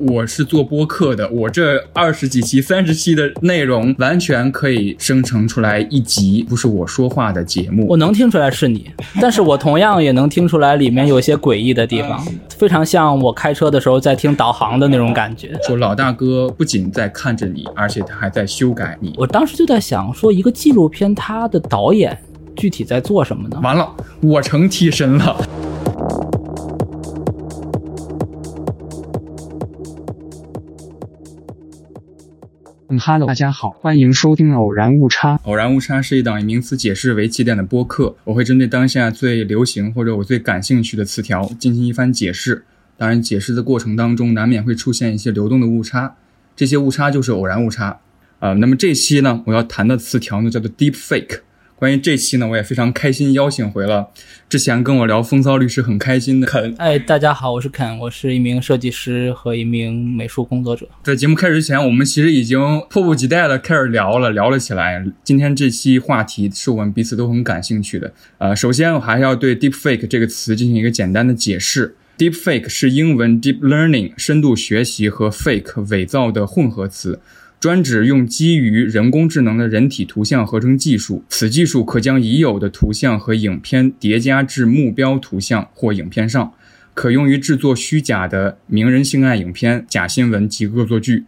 我是做播客的，我这二十几期、三十期的内容完全可以生成出来一集不是我说话的节目。我能听出来是你，但是我同样也能听出来里面有些诡异的地方，非常像我开车的时候在听导航的那种感觉。说老大哥不仅在看着你，而且他还在修改你。我当时就在想，说一个纪录片，它的导演具体在做什么呢？完了，我成替身了。嗯哈喽，大家好，欢迎收听偶然误差。偶然误差是一档以名词解释为起点的播客，我会针对当下最流行或者我最感兴趣的词条进行一番解释。当然，解释的过程当中难免会出现一些流动的误差，这些误差就是偶然误差。啊、那么这期呢，我要谈的词条呢叫做 deep fake。关于这期呢，我也非常开心邀请回了之前跟我聊风骚律师很开心的肯。哎，大家好，我是肯，我是一名设计师和一名美术工作者。在节目开始之前，我们其实已经迫不及待的开始聊了，聊了起来。今天这期话题是我们彼此都很感兴趣的。呃，首先我还是要对 deepfake 这个词进行一个简单的解释。deepfake 是英文 deep learning 深度学习和 fake 伪造的混合词。专指用基于人工智能的人体图像合成技术，此技术可将已有的图像和影片叠加至目标图像或影片上，可用于制作虚假的名人性爱影片、假新闻及恶作剧。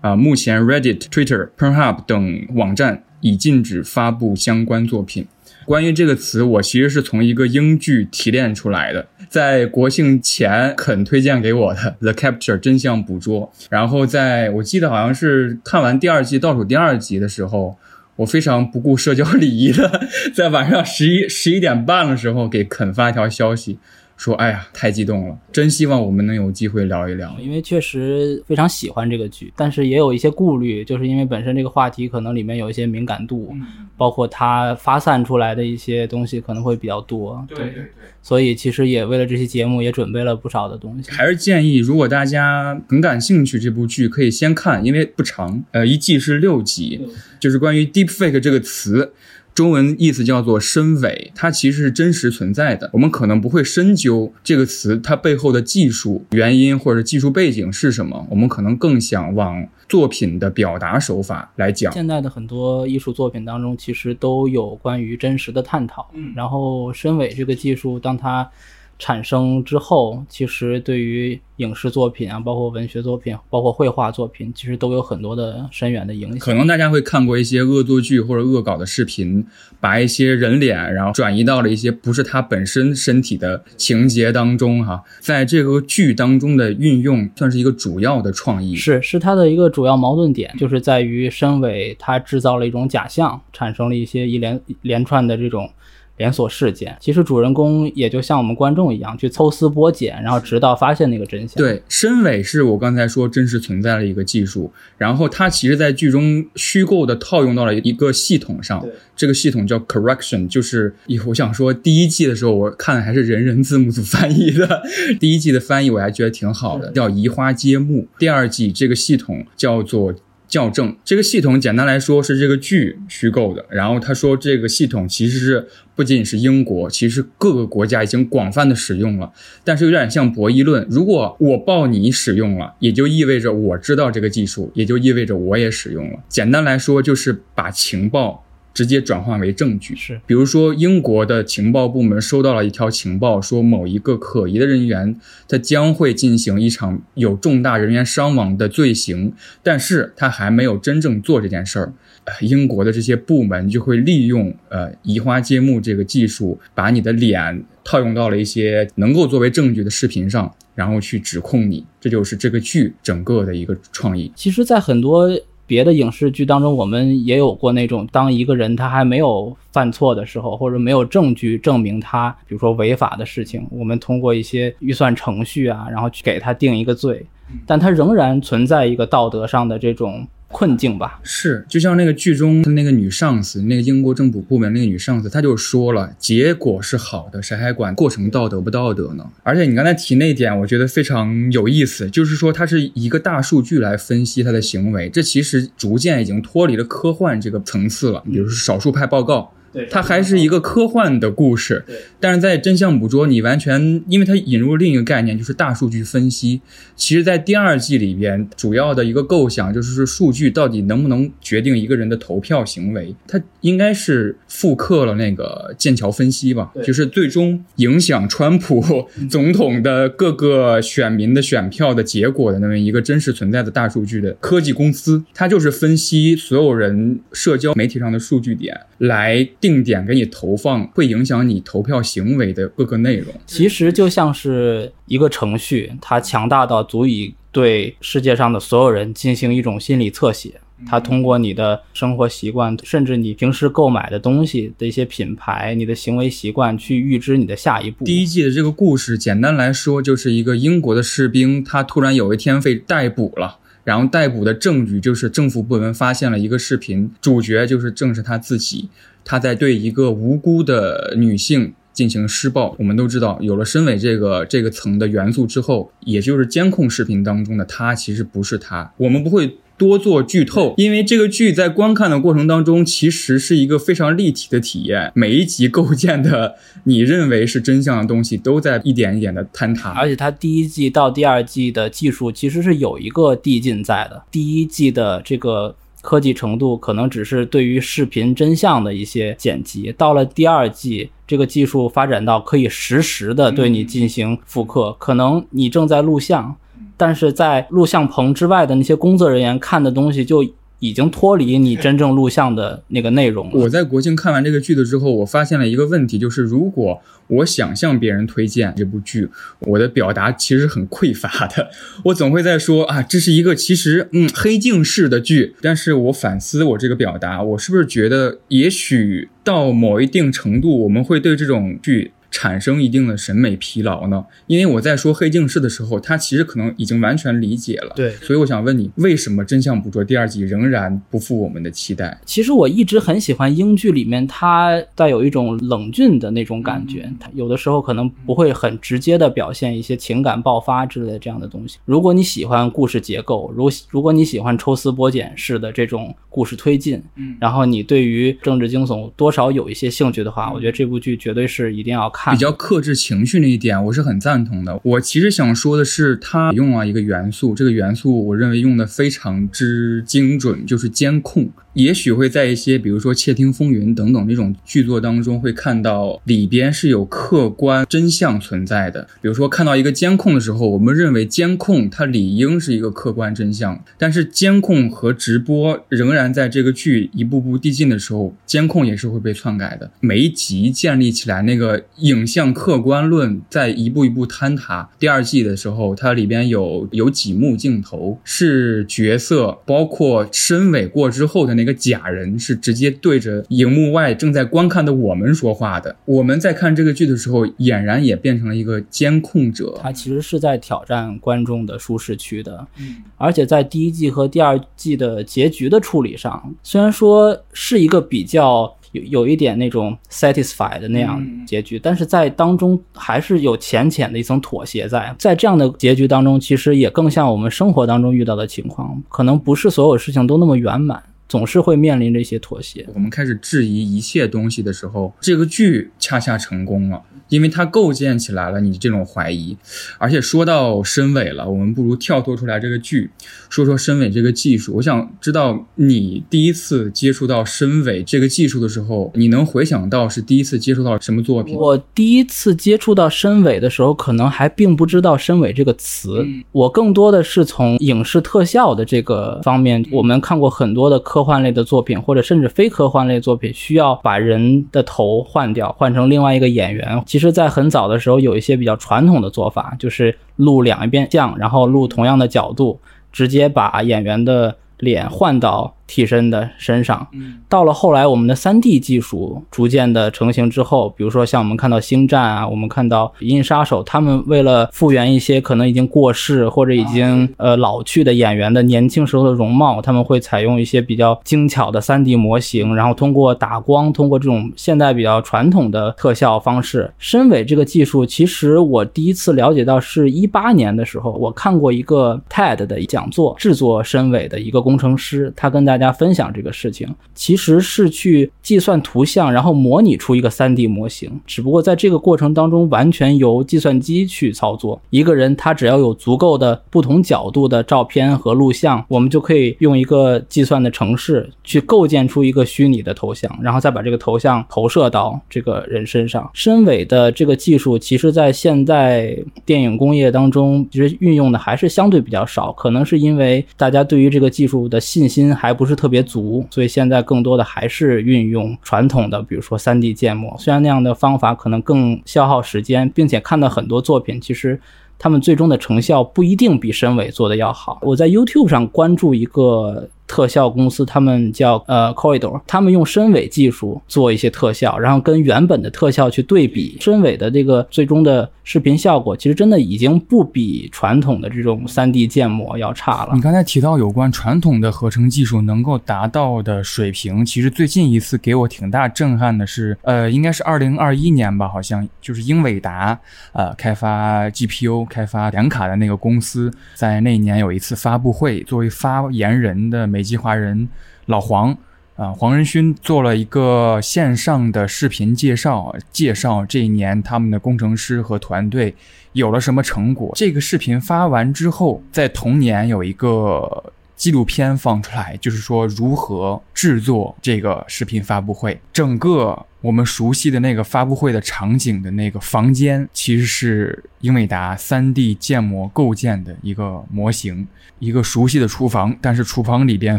啊、目前 Reddit、Twitter、Pornhub 等网站已禁止发布相关作品。关于这个词，我其实是从一个英剧提炼出来的，在国庆前肯推荐给我的《The Capture》真相捕捉，然后在我记得好像是看完第二季倒数第二集的时候，我非常不顾社交礼仪的，在晚上十一十一点半的时候给肯发一条消息，说：“哎呀，太激动了，真希望我们能有机会聊一聊。”因为确实非常喜欢这个剧，但是也有一些顾虑，就是因为本身这个话题可能里面有一些敏感度，包括它发散出来的一些东西可能会比较多。对对。所以其实也为了这期节目也准备了不少的东西。还是建议，如果大家很感兴趣这部剧，可以先看，因为不长，呃，一季是六集，就是关于 deepfake 这个词。中文意思叫做深伪，它其实是真实存在的。我们可能不会深究这个词它背后的技术原因或者技术背景是什么，我们可能更想往作品的表达手法来讲。现在的很多艺术作品当中，其实都有关于真实的探讨。嗯然后深伪这个技术，当它产生之后，其实对于影视作品啊，包括文学作品，包括绘画作品，其实都有很多的深远的影响。可能大家会看过一些恶作剧或者恶搞的视频，把一些人脸然后转移到了一些不是他本身身体的情节当中哈，在这个剧当中的运用算是一个主要的创意。是是它的一个主要矛盾点，就是在于申伟他制造了一种假象，产生了一些一连连串的这种连锁事件。其实主人公也就像我们观众一样，去抽丝剥茧，然后直到发现那个真相。对，深伪是我刚才说真实存在的一个技术，然后它其实在剧中虚构的套用到了一个系统上，这个系统叫 correction，就是以我想说第一季的时候我看的还是人人字幕组翻译的，第一季的翻译我还觉得挺好的，叫移花接木。第二季这个系统叫做。校正这个系统简单来说是这个剧虚构的，然后他说这个系统其实是不仅仅是英国，其实各个国家已经广泛的使用了，但是有点像博弈论。如果我报你使用了，也就意味着我知道这个技术，也就意味着我也使用了。简单来说，就是把情报直接转换为证据。是比如说，英国的情报部门收到了一条情报，说某一个可疑的人员他将会进行一场有重大人员伤亡的罪行，但是他还没有真正做这件事儿。英国的这些部门就会利用呃移花接木这个技术，把你的脸套用到了一些能够作为证据的视频上，然后去指控你。这就是这个剧整个的一个创意。其实，在很多别的影视剧当中，我们也有过那种，当一个人他还没有犯错的时候，或者没有证据证明他，比如说违法的事情，我们通过一些预算程序啊，然后去给他定一个罪，但他仍然存在一个道德上的这种困境吧。是，就像那个剧中那个女上司，那个英国政府部门那个女上司，她就说了，结果是好的，谁还管过程道德不道德呢？而且你刚才提那点，我觉得非常有意思，就是说它是一个大数据来分析他的行为，这其实逐渐已经脱离了科幻这个层次了。比如说少数派报告。对它还是一个科幻的故事。对，但是在真相捕捉，你完全因为它引入另一个概念，就是大数据分析。其实，在第二季里边，主要的一个构想就是，数据到底能不能决定一个人的投票行为？它应该是复刻了那个剑桥分析吧，就是最终影响川普总统的各个选民的选票的结果的那么一个真实存在的大数据的科技公司，它就是分析所有人社交媒体上的数据点，来定点给你投放会影响你投票行为的各个内容。其实就像是一个程序，它强大到足以对世界上的所有人进行一种心理侧写。它通过你的生活习惯，甚至你平时购买的东西的一些品牌，你的行为习惯，去预知你的下一步。第一季的这个故事，简单来说就是一个英国的士兵，他突然有一天被逮捕了。然后逮捕的证据就是政府部门发现了一个视频，主角就是正是他自己，他在对一个无辜的女性进行施暴。我们都知道，有了身尾这个这个层的元素之后，也就是监控视频当中的他其实不是他。我们不会多做剧透，因为这个剧在观看的过程当中，其实是一个非常立体的体验。每一集构建的你认为是真相的东西，都在一点一点的坍塌。而且它第一季到第二季的技术其实是有一个递进在的。第一季的这个科技程度可能只是对于视频真相的一些剪辑，到了第二季，这个技术发展到可以实时的对你进行复刻。可能你正在录像，但是在录像棚之外的那些工作人员看的东西就已经脱离你真正录像的那个内容了。我在国庆看完这个剧的之后，我发现了一个问题，就是如果我想向别人推荐这部剧，我的表达其实很匮乏的。我总会在说啊，这是一个其实嗯黑镜式的剧，但是我反思我这个表达，我是不是觉得也许到某一定程度，我们会对这种剧。产生一定的审美疲劳呢？因为我在说黑镜式的时候，他其实可能已经完全理解了。对，所以我想问你，为什么《真相捕捉》第二季仍然不负我们的期待？其实我一直很喜欢英剧里面它带有一种冷峻的那种感觉，它有的时候可能不会很直接的表现一些情感爆发之类的这样的东西。如果你喜欢故事结构，如如果你喜欢抽丝剥茧式的这种故事推进，嗯然后你对于政治惊悚多少有一些兴趣的话，我觉得这部剧绝对是一定要看比较克制情绪那一点，我是很赞同的。我其实想说的是，他用了一个元素，这个元素我认为用的非常之精准，就是监控。也许会在一些比如说《窃听风云》等等这种剧作当中，会看到里边是有客观真相存在的。比如说看到一个监控的时候，我们认为监控它理应是一个客观真相，但是监控和直播仍然在这个剧一步步递进的时候，监控也是会被篡改的。每一集建立起来那个影像客观论，在一步一步坍塌。第二季的时候，它里边有有几幕镜头是角色，包括身尾过之后的那个假人，是直接对着荧幕外正在观看的我们说话的。我们在看这个剧的时候，俨然也变成了一个监控者。他其实是在挑战观众的舒适区的，嗯而且在第一季和第二季的结局的处理上，虽然说是一个比较有有一点那种 satisfied 的那样嗯结局，但是在当中还是有浅浅的一层妥协在。在这样的结局当中，其实也更像我们生活当中遇到的情况，可能不是所有事情都那么圆满，总是会面临着一些妥协。我们开始质疑一切东西的时候，这个剧恰恰成功了，因为它构建起来了你这种怀疑。而且说到申伟了，我们不如跳脱出来这个剧，说说申伟这个技术。我想知道你第一次接触到申伟这个技术的时候，你能回想到是第一次接触到什么作品？我第一次接触到申伟的时候，可能还并不知道“申伟”这个词。嗯我更多的是从影视特效的这个方面，我们看过很多的科科幻类的作品，或者甚至非科幻类作品，需要把人的头换掉，换成另外一个演员。其实，在很早的时候，有一些比较传统的做法，就是录两遍像，然后录同样的角度，直接把演员的脸换到替身的身上。到了后来，我们的 3D 技术逐渐的成型之后，比如说像我们看到《星战》啊，我们看到《银翼杀手》，他们为了复原一些可能已经过世或者已经呃老去的演员的年轻时候的容貌，他们会采用一些比较精巧的 3D 模型，然后通过打光，通过这种现代比较传统的特效方式，身伪这个技术，其实我第一次了解到是一八年的时候，我看过一个 TED 的讲座，制作身伪的一个工程师，他跟大大家分享这个事情，其实是去计算图像，然后模拟出一个 3D 模型。只不过在这个过程当中，完全由计算机去操作。一个人他只要有足够的不同角度的照片和录像，我们就可以用一个计算的程式去构建出一个虚拟的头像，然后再把这个头像投射到这个人身上。深伪的这个技术，其实在现在电影工业当中，其实运用的还是相对比较少，可能是因为大家对于这个技术的信心还不不是特别足，所以现在更多的还是运用传统的，比如说三 D 建模。虽然那样的方法可能更消耗时间，并且看到很多作品，其实。他们最终的成效不一定比深伟做的要好。我在 YouTube 上关注一个。特效公司，他们叫呃 Corridor，他们用深伪技术做一些特效，然后跟原本的特效去对比，深伪的这个最终的视频效果，其实真的已经不比传统的这种 3D 建模要差了。你刚才提到有关传统的合成技术能够达到的水平，其实最近一次给我挺大震撼的是，呃，应该是2021年吧，好像就是英伟达呃开发 GPU、开发显卡的那个公司，在那年有一次发布会，作为发言人的。美籍华人老黄啊，黄仁勋做了一个线上的视频介绍，介绍这一年他们的工程师和团队有了什么成果。这个视频发完之后，在同年有一个纪录片放出来，就是说如何制作这个视频发布会，整个。我们熟悉的那个发布会的场景的那个房间，其实是英伟达 3D 建模构建的一个模型，一个熟悉的厨房。但是厨房里边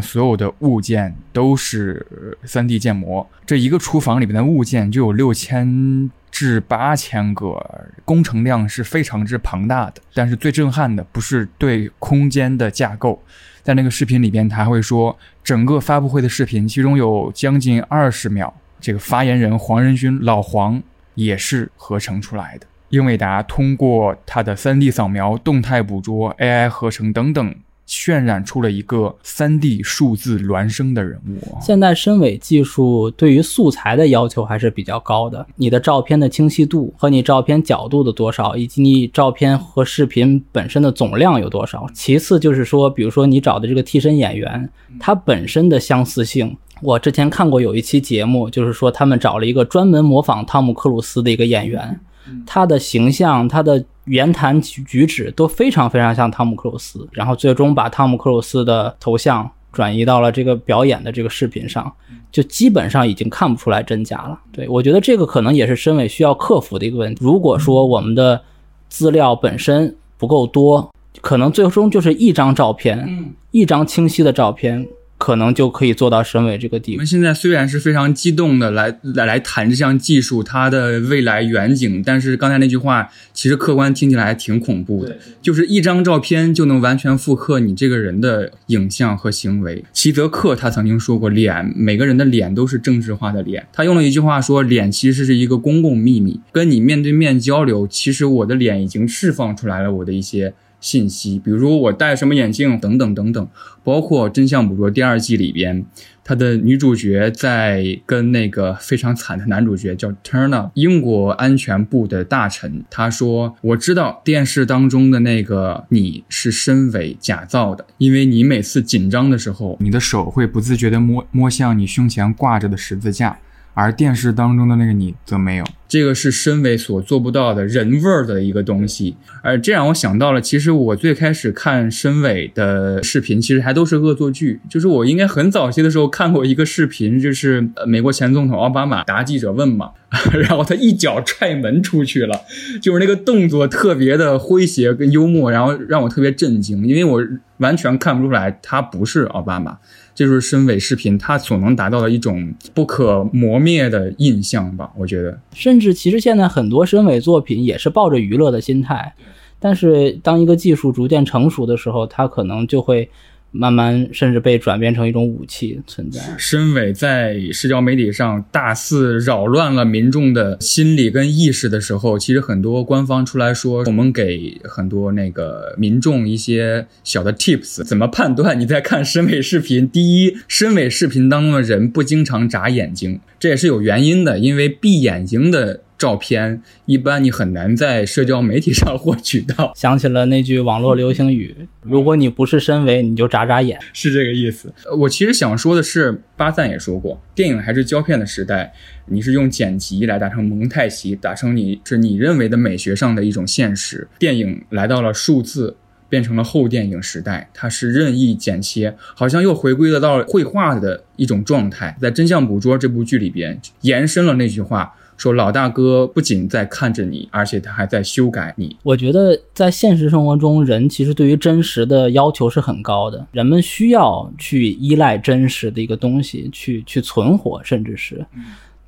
所有的物件都是 3D 建模，这一个厨房里边的物件就有六千至八千个，工程量是非常之庞大的。但是最震撼的不是对空间的架构，在那个视频里边，他会说整个发布会的视频，其中有将近二十秒。这个发言人黄仁勋老黄也是合成出来的。英伟达通过它的 3D 扫描、动态捕捉、AI 合成等等，渲染出了一个三 D 数字孪生的人物。现在深伪技术对于素材的要求还是比较高的，你的照片的清晰度和你照片角度的多少，以及你照片和视频本身的总量有多少。其次就是说，比如说你找的这个替身演员，他本身的相似性。我之前看过有一期节目，就是说他们找了一个专门模仿汤姆克鲁斯的一个演员，他的形象、他的言谈举举止都非常非常像汤姆克鲁斯，然后最终把汤姆克鲁斯的头像转移到了这个表演的这个视频上，就基本上已经看不出来真假了。对我觉得这个可能也是身为需要克服的一个问题。如果说我们的资料本身不够多，可能最终就是一张照片，一张清晰的照片。可能就可以做到审美这个地步。我们现在虽然是非常激动的来来来谈这项技术它的未来远景，但是刚才那句话其实客观听起来还挺恐怖的，就是一张照片就能完全复刻你这个人的影像和行为。齐泽克他曾经说过，脸每个人的脸都是政治化的脸。他用了一句话说，脸其实是一个公共秘密，跟你面对面交流，其实我的脸已经释放出来了我的一些。信息，比如我戴什么眼镜等等等等，包括《真相捕捉》第二季里边，他的女主角在跟那个非常惨的男主角叫 Turner，英国安全部的大臣，他说：“我知道电视当中的那个你是身伪假造的，因为你每次紧张的时候，你的手会不自觉地摸摸向你胸前挂着的十字架。”而电视当中的那个你则没有，这个是身为所做不到的人味儿的一个东西。而这让我想到了，其实我最开始看申伟的视频，其实还都是恶作剧。就是我应该很早期的时候看过一个视频，就是美国前总统奥巴马答记者问嘛，然后他一脚踹门出去了，就是那个动作特别的诙谐跟幽默，然后让我特别震惊，因为我完全看不出来他不是奥巴马。这就是深伪视频它所能达到的一种不可磨灭的印象吧？我觉得，甚至其实现在很多深伪作品也是抱着娱乐的心态，但是当一个技术逐渐成熟的时候，它可能就会。慢慢甚至被转变成一种武器存在。申伟在社交媒体上大肆扰乱了民众的心理跟意识的时候，其实很多官方出来说，我们给很多那个民众一些小的 tips，怎么判断你在看申伟视频？第一，申伟视频当中的人不经常眨眼睛，这也是有原因的，因为闭眼睛的。照片，一般你很难在社交媒体上获取到。想起了那句网络流行语：“如果你不是身为，你就眨眨眼。”是这个意思。我其实想说的是，巴赞也说过，电影还是胶片的时代，你是用剪辑来达成蒙太奇，达成你是你认为的美学上的一种现实。电影来到了数字。变成了后电影时代，它是任意剪切，好像又回归了到绘画的一种状态。在《真相捕捉》这部剧里边，延伸了那句话，说老大哥不仅在看着你，而且他还在修改你。我觉得在现实生活中，人其实对于真实的要求是很高的，人们需要去依赖真实的一个东西去去存活，甚至是。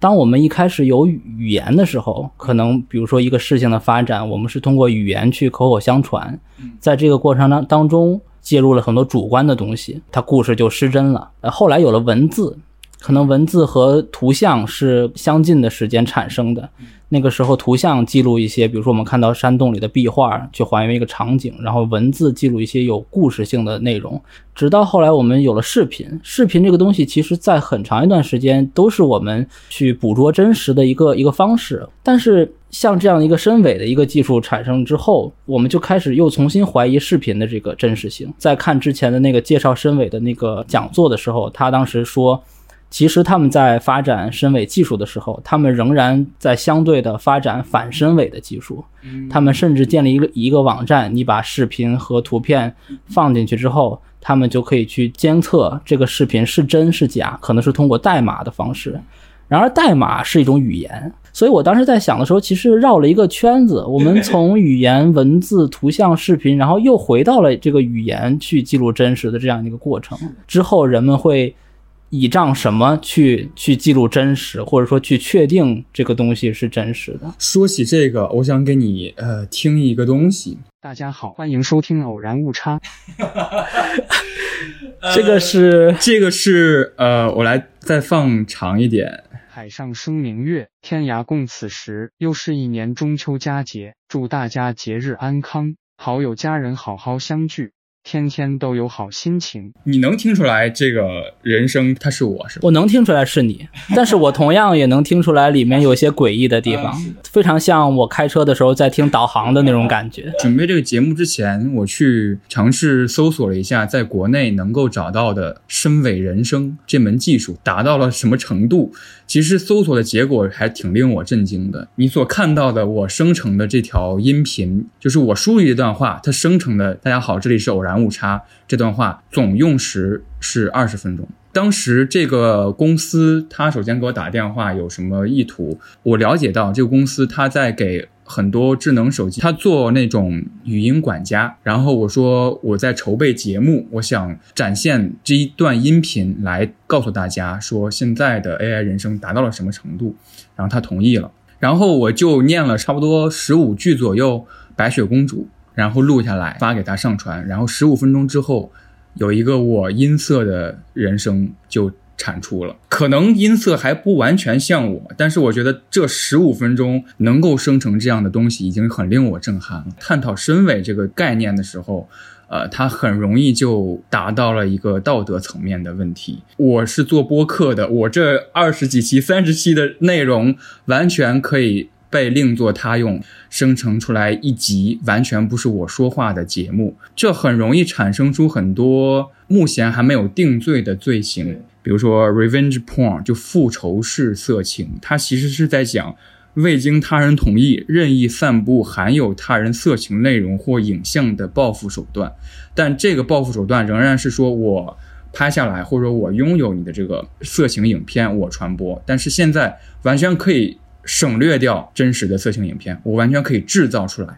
当我们一开始有语言的时候，可能比如说一个事情的发展，我们是通过语言去口口相传，在这个过程当当中介入了很多主观的东西，它故事就失真了。呃，后来有了文字，可能文字和图像是相近的时间产生的。那个时候，图像记录一些，比如说我们看到山洞里的壁画，去还原一个场景；然后文字记录一些有故事性的内容。直到后来，我们有了视频。视频这个东西，其实在很长一段时间都是我们去捕捉真实的一个一个方式。但是，像这样一个深伪的一个技术产生之后，我们就开始又重新怀疑视频的这个真实性。在看之前的那个介绍深伪的那个讲座的时候，他当时说。其实他们在发展深伪技术的时候，他们仍然在相对的发展反深伪的技术。他们甚至建立一个一个网站，你把视频和图片放进去之后，他们就可以去监测这个视频是真是假，可能是通过代码的方式。然而代码是一种语言，所以我当时在想的时候，其实绕了一个圈子。我们从语言、文字、图像、视频，然后又回到了这个语言去记录真实的这样一个过程。之后人们会。倚仗什么去去记录真实，或者说去确定这个东西是真实的？说起这个，我想给你呃听一个东西。大家好，欢迎收听偶然误差。这个是这个是呃，我来再放长一点。海上生明月，天涯共此时。又是一年中秋佳节，祝大家节日安康，好友家人好好相聚。天天都有好心情，你能听出来这个人声他是我是？我能听出来是你，但是我同样也能听出来里面有些诡异的地方，非常像我开车的时候在听导航的那种感觉。准备这个节目之前，我去尝试搜索了一下，在国内能够找到的深伪人声这门技术达到了什么程度。其实搜索的结果还挺令我震惊的。你所看到的我生成的这条音频，就是我输入一段话，它生成的“大家好，这里是偶然误差”这段话，总用时是二十分钟。当时这个公司，他首先给我打电话，有什么意图？我了解到这个公司他在给。很多智能手机，它做那种语音管家。然后我说我在筹备节目，我想展现这一段音频来告诉大家，说现在的 AI 人声达到了什么程度。然后他同意了。然后我就念了差不多十五句左右《白雪公主》，然后录下来发给他上传。然后十五分钟之后，有一个我音色的人声就。产出了，可能音色还不完全像我，但是我觉得这十五分钟能够生成这样的东西，已经很令我震撼了。探讨身伪这个概念的时候，呃，它很容易就达到了一个道德层面的问题。我是做播客的，我这二十几期、三十期的内容，完全可以被另作他用，生成出来一集完全不是我说话的节目，这很容易产生出很多目前还没有定罪的罪行。比如说，revenge porn 就复仇式色情，它其实是在讲未经他人同意任意散布含有他人色情内容或影像的报复手段。但这个报复手段仍然是说我拍下来，或者我拥有你的这个色情影片，我传播。但是现在完全可以省略掉真实的色情影片，我完全可以制造出来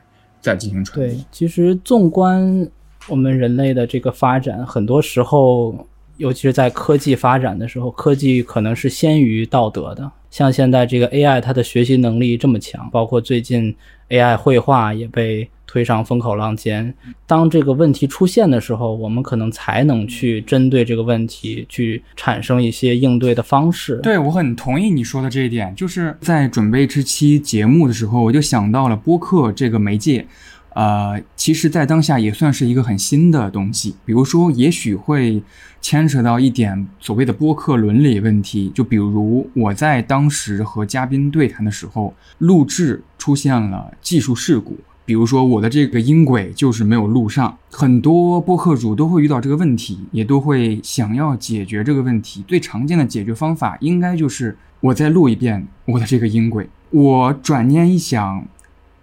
再进行传播。对，其实纵观我们人类的这个发展，很多时候。尤其是在科技发展的时候，科技可能是先于道德的。像现在这个 AI，它的学习能力这么强，包括最近 AI 绘画也被推上风口浪尖。当这个问题出现的时候，我们可能才能去针对这个问题去产生一些应对的方式。对我很同意你说的这一点，就是在准备这期节目的时候，我就想到了播客这个媒介。呃，其实，在当下也算是一个很新的东西。比如说，也许会牵扯到一点所谓的播客伦理问题。就比如我在当时和嘉宾对谈的时候，录制出现了技术事故，比如说我的这个音轨就是没有录上。很多播客主都会遇到这个问题，也都会想要解决这个问题。最常见的解决方法，应该就是我再录一遍我的这个音轨。我转念一想。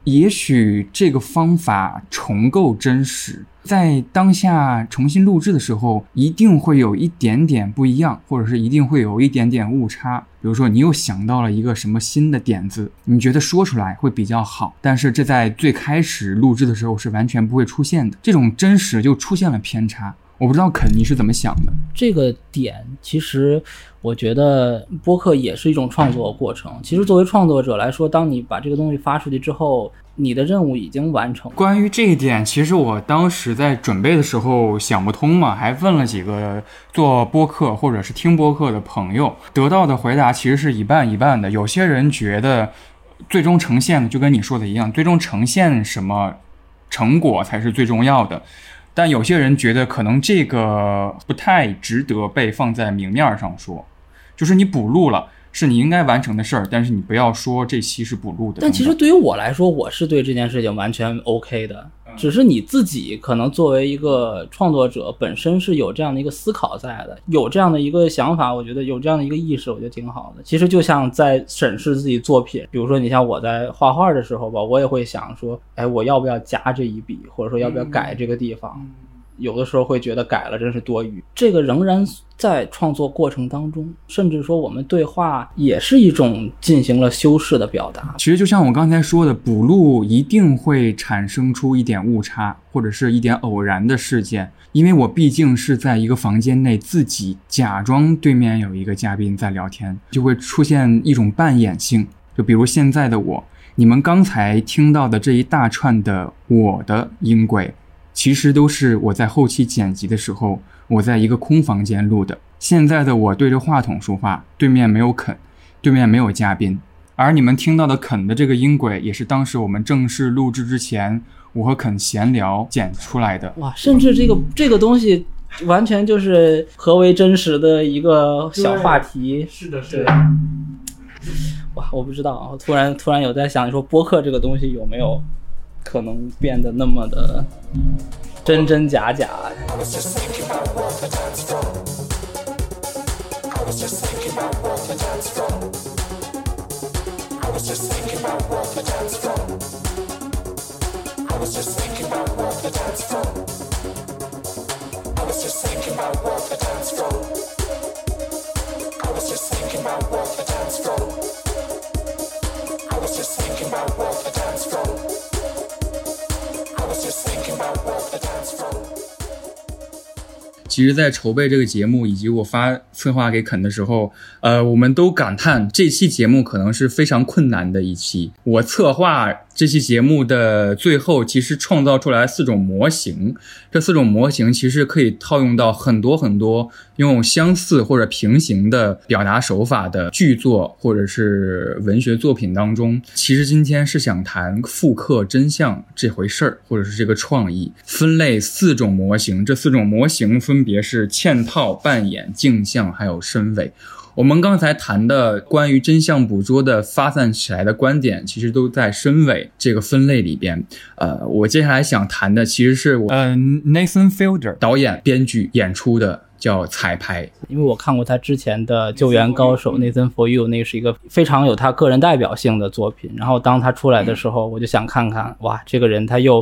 也许这个方法重构真实，在当下重新录制的时候，一定会有一点点不一样，或者是一定会有一点点误差。比如说，你又想到了一个什么新的点子，你觉得说出来会比较好，但是这在最开始录制的时候是完全不会出现的，这种真实就出现了偏差。我不知道肯你是怎么想的？这个点其实，我觉得播客也是一种创作过程。其实作为创作者来说，当你把这个东西发出去之后，你的任务已经完成。关于这一点，其实我当时在准备的时候想不通嘛，还问了几个做播客或者是听播客的朋友，得到的回答其实是一半一半的。有些人觉得，最终呈现的就跟你说的一样，最终呈现什么成果才是最重要的。但有些人觉得可能这个不太值得被放在明面上说，就是你补录了是你应该完成的事儿，但是你不要说这期是补录的。但其实对于我来说，我是对这件事情完全 OK 的，只是你自己可能作为一个创作者本身是有这样的一个思考在的，有这样的一个想法，我觉得有这样的一个意识，我觉得挺好的。其实就像在审视自己作品，比如说你像我在画画的时候吧，我也会想说，哎，我要不要加这一笔，或者说要不要改这个地方。有的时候会觉得改了真是多余，这个仍然在创作过程当中，甚至说我们对话也是一种进行了修饰的表达。其实就像我刚才说的，补录一定会产生出一点误差，或者是一点偶然的事件，因为我毕竟是在一个房间内自己假装对面有一个嘉宾在聊天，就会出现一种扮演性。就比如现在的我，你们刚才听到的这一大串的我的音轨。其实都是我在后期剪辑的时候，我在一个空房间录的。现在的我对着话筒说话，对面没有肯，对面没有嘉宾。而你们听到的肯的这个音轨，也是当时我们正式录制之前，我和肯闲聊剪出来的。哇，甚至这个这个东西，完全就是何为真实的一个小话题。是的，是的。哇，我不知道啊，突然突然有在想，说播客这个东西有没有？可能变得那么的真真假假。just thinking about what the dance floor. 其实，在筹备这个节目以及我发策划给肯的时候，呃，我们都感叹这期节目可能是非常困难的一期。我策划。这期节目的最后，其实创造出来四种模型。这四种模型其实可以套用到很多很多用相似或者平行的表达手法的剧作或者是文学作品当中。其实今天是想谈复刻真相这回事儿，或者是这个创意分类四种模型。这四种模型分别是嵌套、扮演、镜像，还有身伪。我们刚才谈的关于真相捕捉的发散起来的观点，其实都在身尾这个分类里边。呃，我接下来想谈的其实是我，嗯，Nathan Fielder 导演、编剧演出的。叫彩排，因为我看过他之前的《救援高手》，Nathan for You，那是一个非常有他个人代表性的作品。然后当他出来的时候，我就想看看，哇，这个人他又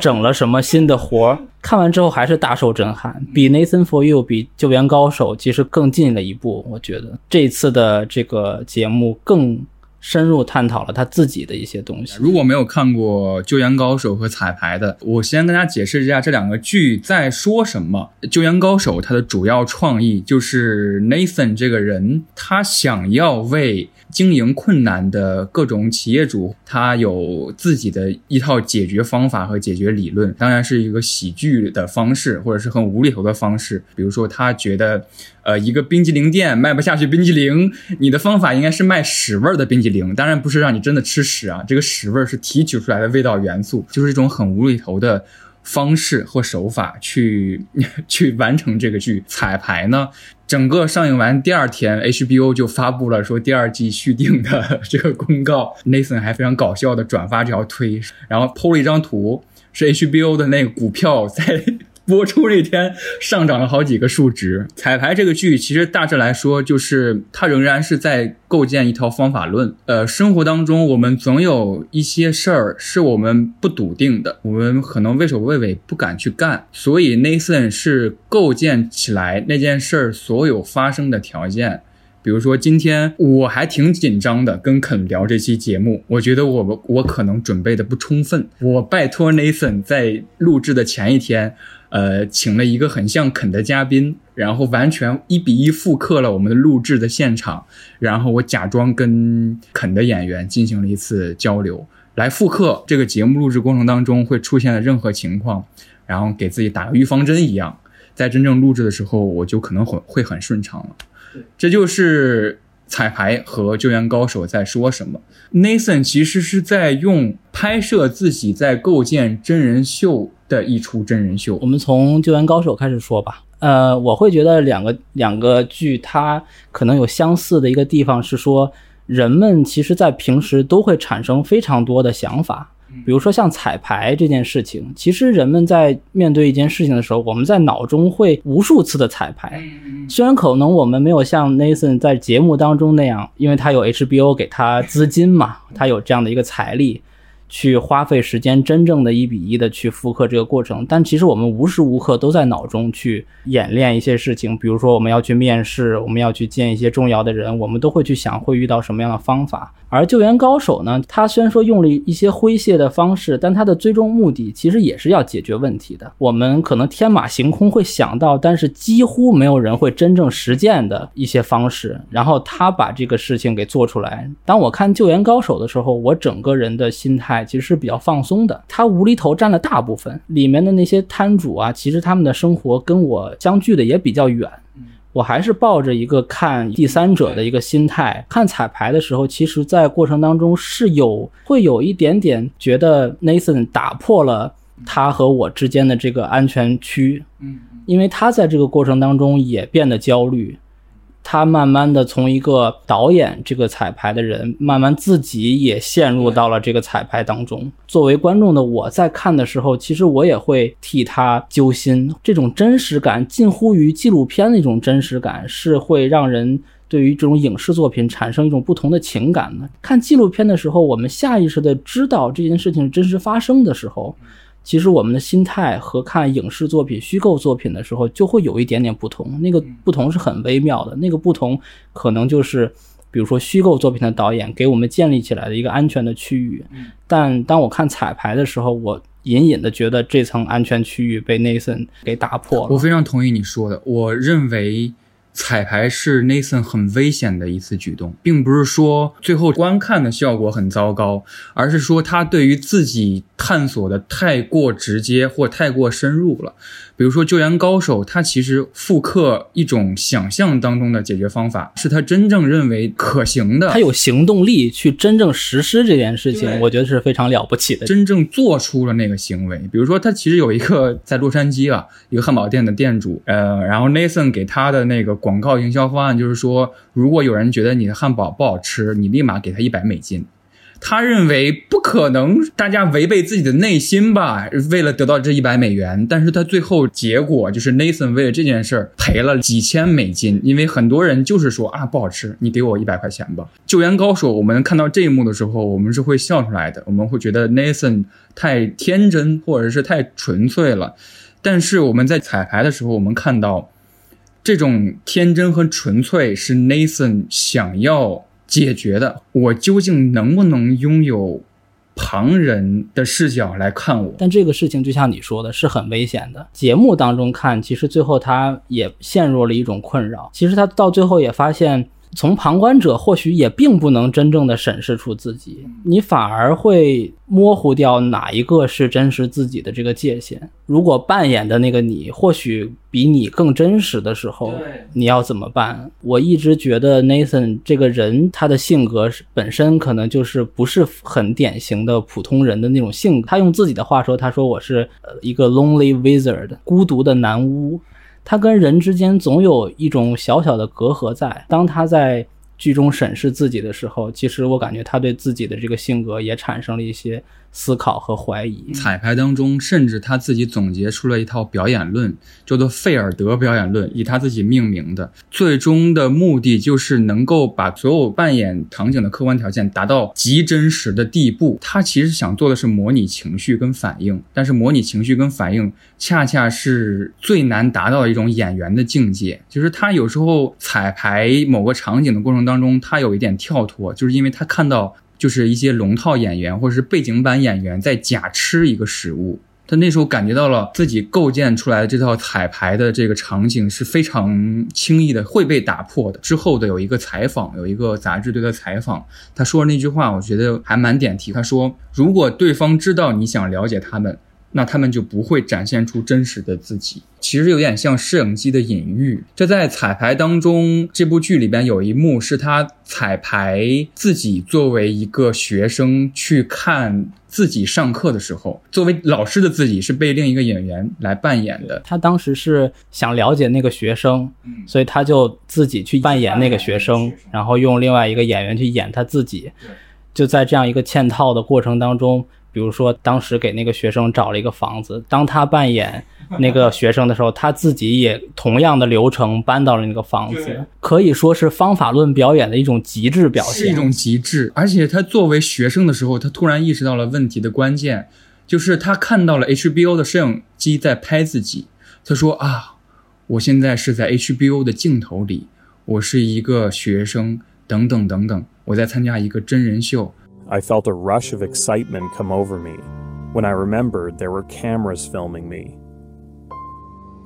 整了什么新的活儿？看完之后还是大受震撼，比 Nathan for You，比《救援高手》其实更近了一步。我觉得这次的这个节目更。深入探讨了他自己的一些东西。如果没有看过《救援高手》和《彩排》的，我先跟大家解释一下这两个剧在说什么。《救援高手》它的主要创意就是 Nathan 这个人，他想要为经营困难的各种企业主，他有自己的一套解决方法和解决理论，当然是一个喜剧的方式，或者是很无厘头的方式。比如说，他觉得，呃，一个冰激凌店卖不下去冰激凌，你的方法应该是卖屎味儿的冰激凌，当然不是让你真的吃屎啊，这个屎味儿是提取出来的味道元素，就是一种很无厘头的。方式或手法去 去完成这个剧彩排呢？整个上映完第二天，HBO 就发布了说第二季续订的 这个公告。Nathan 还非常搞笑的转发这条推，然后 PO 了一张图，是 HBO 的那个股票在。播出那天上涨了好几个数值。彩排这个剧其实大致来说，就是它仍然是在构建一套方法论。呃，生活当中我们总有一些事儿是我们不笃定的，我们可能畏首畏尾不敢去干。所以 Nathan 是构建起来那件事儿所有发生的条件。比如说今天我还挺紧张的，跟肯聊这期节目，我觉得我我可能准备的不充分。我拜托 Nathan 在录制的前一天。呃，请了一个很像肯的嘉宾，然后完全一比一复刻了我们的录制的现场，然后我假装跟肯的演员进行了一次交流，来复刻这个节目录制过程当中会出现的任何情况，然后给自己打个预防针一样，在真正录制的时候，我就可能会会很顺畅了。这就是彩排和救援高手在说什么。Nathan 其实是在用拍摄自己在构建真人秀。的一出真人秀，我们从《救援高手》开始说吧。呃，我会觉得两个两个剧它可能有相似的一个地方是说，人们其实在平时都会产生非常多的想法，比如说像彩排这件事情，其实人们在面对一件事情的时候，我们在脑中会无数次的彩排。虽然可能我们没有像 Nathan 在节目当中那样，因为他有 HBO 给他资金嘛，他有这样的一个财力。去花费时间，真正的一比一的去复刻这个过程，但其实我们无时无刻都在脑中去演练一些事情，比如说我们要去面试，我们要去见一些重要的人，我们都会去想会遇到什么样的方法。而救援高手呢，他虽然说用了一些诙谐的方式，但他的最终目的其实也是要解决问题的。我们可能天马行空会想到，但是几乎没有人会真正实践的一些方式，然后他把这个事情给做出来。当我看救援高手的时候，我整个人的心态。其实是比较放松的，他无厘头占了大部分，里面的那些摊主啊，其实他们的生活跟我相距的也比较远。我还是抱着一个看第三者的一个心态看彩排的时候，其实，在过程当中是有会有一点点觉得 Nathan 打破了他和我之间的这个安全区，嗯，因为他在这个过程当中也变得焦虑。他慢慢的从一个导演这个彩排的人，慢慢自己也陷入到了这个彩排当中。作为观众的我在看的时候，其实我也会替他揪心。这种真实感近乎于纪录片的一种真实感，是会让人对于这种影视作品产生一种不同的情感的。看纪录片的时候，我们下意识的知道这件事情真实发生的时候。其实我们的心态和看影视作品、虚构作品的时候就会有一点点不同，那个不同是很微妙的。那个不同可能就是，比如说虚构作品的导演给我们建立起来的一个安全的区域，但当我看彩排的时候，我隐隐的觉得这层安全区域被 Nathan 给打破了。我非常同意你说的，我认为。彩排是 Nathan 很危险的一次举动，并不是说最后观看的效果很糟糕，而是说他对于自己探索的太过直接或太过深入了。比如说救援高手，他其实复刻一种想象当中的解决方法，是他真正认为可行的。他有行动力去真正实施这件事情，我觉得是非常了不起的。真正做出了那个行为，比如说他其实有一个在洛杉矶啊，一个汉堡店的店主，呃，然后 Nathan 给他的那个广告营销方案就是说，如果有人觉得你的汉堡不好吃，你立马给他一百美金。他认为不可能，大家违背自己的内心吧，为了得到这一百美元。但是他最后结果就是 Nathan 为了这件事儿赔了几千美金，因为很多人就是说啊不好吃，你给我一百块钱吧。救援高手，我们看到这一幕的时候，我们是会笑出来的，我们会觉得 Nathan 太天真或者是太纯粹了。但是我们在彩排的时候，我们看到这种天真和纯粹是 Nathan 想要。解决的，我究竟能不能拥有旁人的视角来看我？但这个事情就像你说的，是很危险的。节目当中看，其实最后他也陷入了一种困扰。其实他到最后也发现。从旁观者或许也并不能真正的审视出自己，你反而会模糊掉哪一个是真实自己的这个界限。如果扮演的那个你或许比你更真实的时候，你要怎么办？我一直觉得 Nathan 这个人他的性格是本身可能就是不是很典型的普通人的那种性格。他用自己的话说，他说我是呃一个 lonely wizard，孤独的男巫。他跟人之间总有一种小小的隔阂在。当他在剧中审视自己的时候，其实我感觉他对自己的这个性格也产生了一些思考和怀疑。彩排当中，甚至他自己总结出了一套表演论，叫做费尔德表演论，以他自己命名的。最终的目的就是能够把所有扮演场景的客观条件达到极真实的地步。他其实想做的是模拟情绪跟反应，但是模拟情绪跟反应恰恰是最难达到的一种演员的境界。就是他有时候彩排某个场景的过程当中，他有一点跳脱，就是因为他看到就是一些龙套演员或者是背景板演员在假吃一个食物。他那时候感觉到了自己构建出来的这套彩排的这个场景是非常轻易的会被打破的。之后的有一个采访，有一个杂志对他采访，他说的那句话，我觉得还蛮点题。他说：“如果对方知道你想了解他们，那他们就不会展现出真实的自己。”其实有点像摄影机的隐喻。这在彩排当中，这部剧里边有一幕是他彩排自己作为一个学生去看自己上课的时候，作为老师的自己是被另一个演员来扮演的。他当时是想了解那个学生，所以他就自己去扮演那个学生，然后用另外一个演员去演他自己。就在这样一个嵌套的过程当中，比如说当时给那个学生找了一个房子，当他扮演那个学生的时候，他自己也同样的流程搬到了那个房子，可以说是方法论表演的一种极致表现，是一种极致。而且他作为学生的时候，他突然意识到了问题的关键，就是他看到了 HBO 的摄影机在拍自己。他说啊，我现在是在 HBO 的镜头里，我是一个学生，等等等等，我在参加一个真人秀。I felt a rush of excitement come over me when I remembered there were cameras filming me.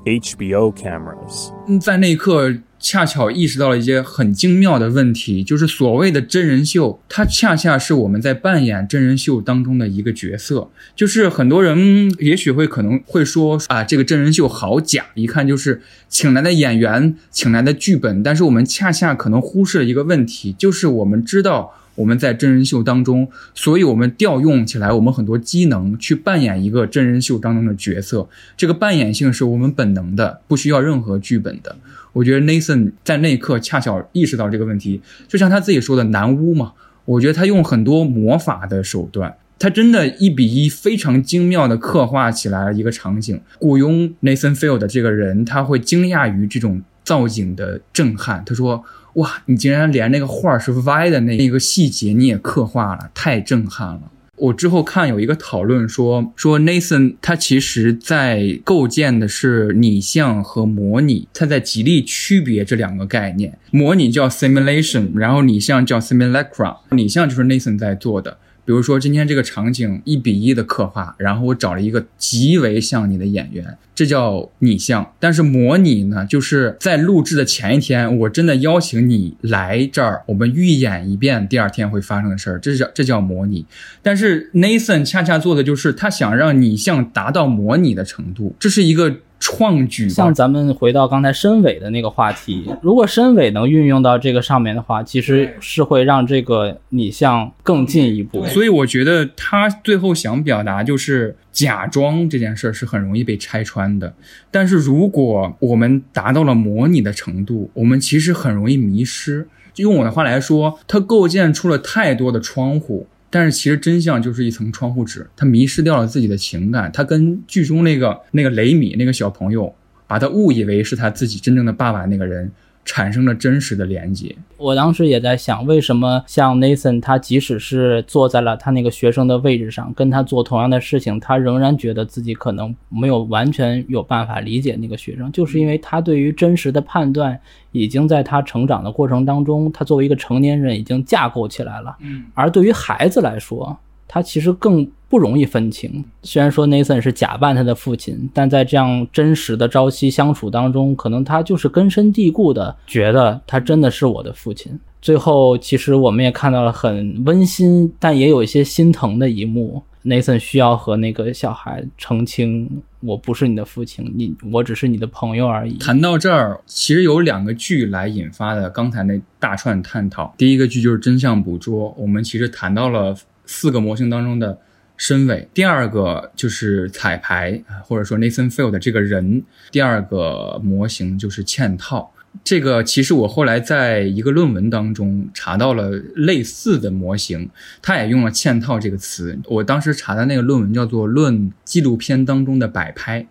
HBO cameras. 在那一刻，恰巧意识到了一些很精妙的问题，就是所谓的真人秀，它恰恰是我们在扮演真人秀当中的一个角色。就是很多人也许会可能会说啊，这个真人秀好假，一看就是请来的演员，请来的剧本。但是我们恰恰可能忽视了一个问题，就是我们知道。我们在真人秀当中，所以我们调用起来我们很多机能去扮演一个真人秀当中的角色。这个扮演性是我们本能的，不需要任何剧本的。我觉得 Nathan 在那一刻恰巧意识到这个问题，就像他自己说的“男巫”嘛。我觉得他用很多魔法的手段，他真的一比一非常精妙的刻画起来了一个场景。雇佣 Nathan Field 的这个人，他会惊讶于这种造景的震撼。他说。哇，你竟然连那个画是歪的那一个细节你也刻画了，太震撼了！我之后看有一个讨论说，说 Nathan 他其实在构建的是拟像和模拟，他在极力区别这两个概念。模拟叫 simulation，然后拟像叫 simulacra。拟像就是 Nathan 在做的。比如说今天这个场景一比一的刻画，然后我找了一个极为像你的演员，这叫拟像。但是模拟呢，就是在录制的前一天，我真的邀请你来这儿，我们预演一遍第二天会发生的事儿，这叫这叫模拟。但是 Nathan 恰恰做的就是他想让拟像达到模拟的程度，这是一个。创举像咱们回到刚才申伟的那个话题，如果申伟能运用到这个上面的话，其实是会让这个你像更进一步。所以我觉得他最后想表达就是假装这件事儿是很容易被拆穿的，但是如果我们达到了模拟的程度，我们其实很容易迷失。用我的话来说，它构建出了太多的窗户。但是其实真相就是一层窗户纸，他迷失掉了自己的情感，他跟剧中那个那个雷米那个小朋友，把他误以为是他自己真正的爸爸那个人，产生了真实的连接。我当时也在想，为什么像 Nathan，他即使是坐在了他那个学生的位置上，跟他做同样的事情，他仍然觉得自己可能没有完全有办法理解那个学生，就是因为他对于真实的判断已经在他成长的过程当中，他作为一个成年人已经架构起来了。嗯，而对于孩子来说，他其实更不容易分清。虽然说 Nathan 是假扮他的父亲，但在这样真实的朝夕相处当中，可能他就是根深蒂固的觉得他真的是我的父亲。最后，其实我们也看到了很温馨，但也有一些心疼的一幕。Nathan 需要和那个小孩澄清，我不是你的父亲，你我只是你的朋友而已。谈到这儿，其实有两个剧来引发的刚才那大串探讨。第一个剧就是真相捕捉，我们其实谈到了四个模型当中的身位。第二个就是彩排，或者说 Nathan Field 这个人。第二个模型就是嵌套。这个其实我后来在一个论文当中查到了类似的模型，它也用了“嵌套”这个词。我当时查的那个论文叫做《论纪录片当中的摆拍》，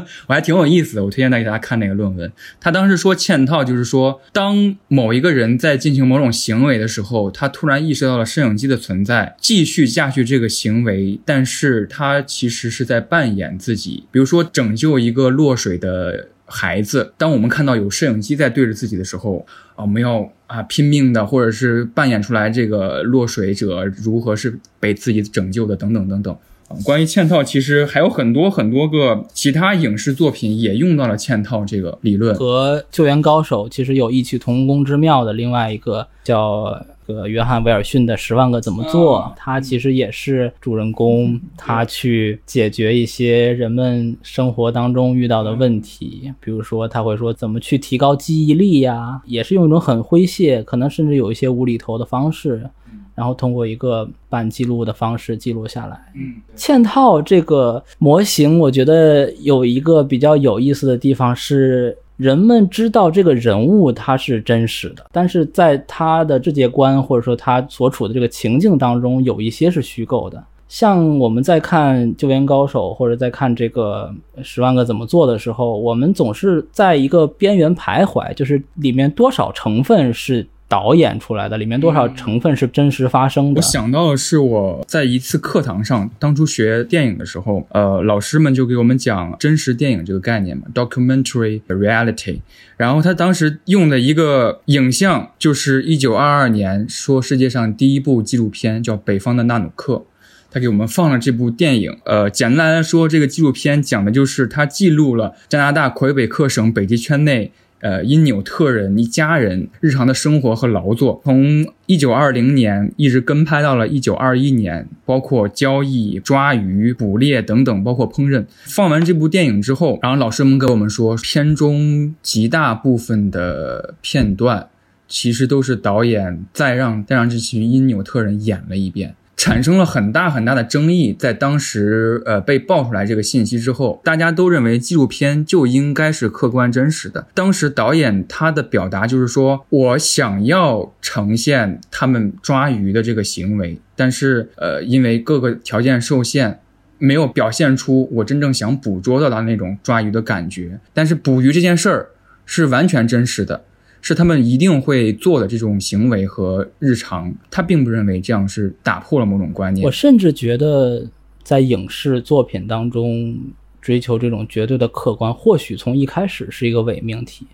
我还挺有意思的。我推荐大家看那个论文。他当时说嵌套就是说，当某一个人在进行某种行为的时候，他突然意识到了摄影机的存在，继续下去这个行为，但是他其实是在扮演自己，比如说拯救一个落水的。孩子，当我们看到有摄影机在对着自己的时候，啊，我们要啊拼命的，或者是扮演出来这个落水者如何是被自己拯救的，等等等等。啊，关于嵌套，其实还有很多很多个其他影视作品也用到了嵌套这个理论。和救援高手其实有异曲同工之妙的另外一个叫。个约翰·威尔逊的《十万个怎么做》，他其实也是主人公，他去解决一些人们生活当中遇到的问题，比如说他会说怎么去提高记忆力呀，也是用一种很诙谐，可能甚至有一些无厘头的方式，然后通过一个半记录的方式记录下来。嗯，嵌套这个模型，我觉得有一个比较有意思的地方是。人们知道这个人物他是真实的，但是在他的世界观或者说他所处的这个情境当中，有一些是虚构的。像我们在看《救援高手》或者在看这个《十万个怎么做》的时候，我们总是在一个边缘徘徊，就是里面多少成分是。导演出来的里面多少成分是真实发生的？我想到的是我在一次课堂上，当初学电影的时候，呃，老师们就给我们讲真实电影这个概念嘛，documentary reality。然后他当时用的一个影像就是一九二二年说世界上第一部纪录片叫《北方的纳努克》，他给我们放了这部电影。呃，简单来说，这个纪录片讲的就是他记录了加拿大魁北克省北极圈内。呃，因纽特人一家人日常的生活和劳作，从一九二零年一直跟拍到了一九二一年，包括交易、抓鱼、捕猎等等，包括烹饪。放完这部电影之后，然后老师们跟我们说，片中极大部分的片段，其实都是导演再让再让这群因纽特人演了一遍。产生了很大很大的争议，在当时，呃，被爆出来这个信息之后，大家都认为纪录片就应该是客观真实的。当时导演他的表达就是说，我想要呈现他们抓鱼的这个行为，但是，呃，因为各个条件受限，没有表现出我真正想捕捉到的那种抓鱼的感觉。但是捕鱼这件事儿是完全真实的。是他们一定会做的这种行为和日常，他并不认为这样是打破了某种观念。我甚至觉得，在影视作品当中追求这种绝对的客观，或许从一开始是一个伪命题。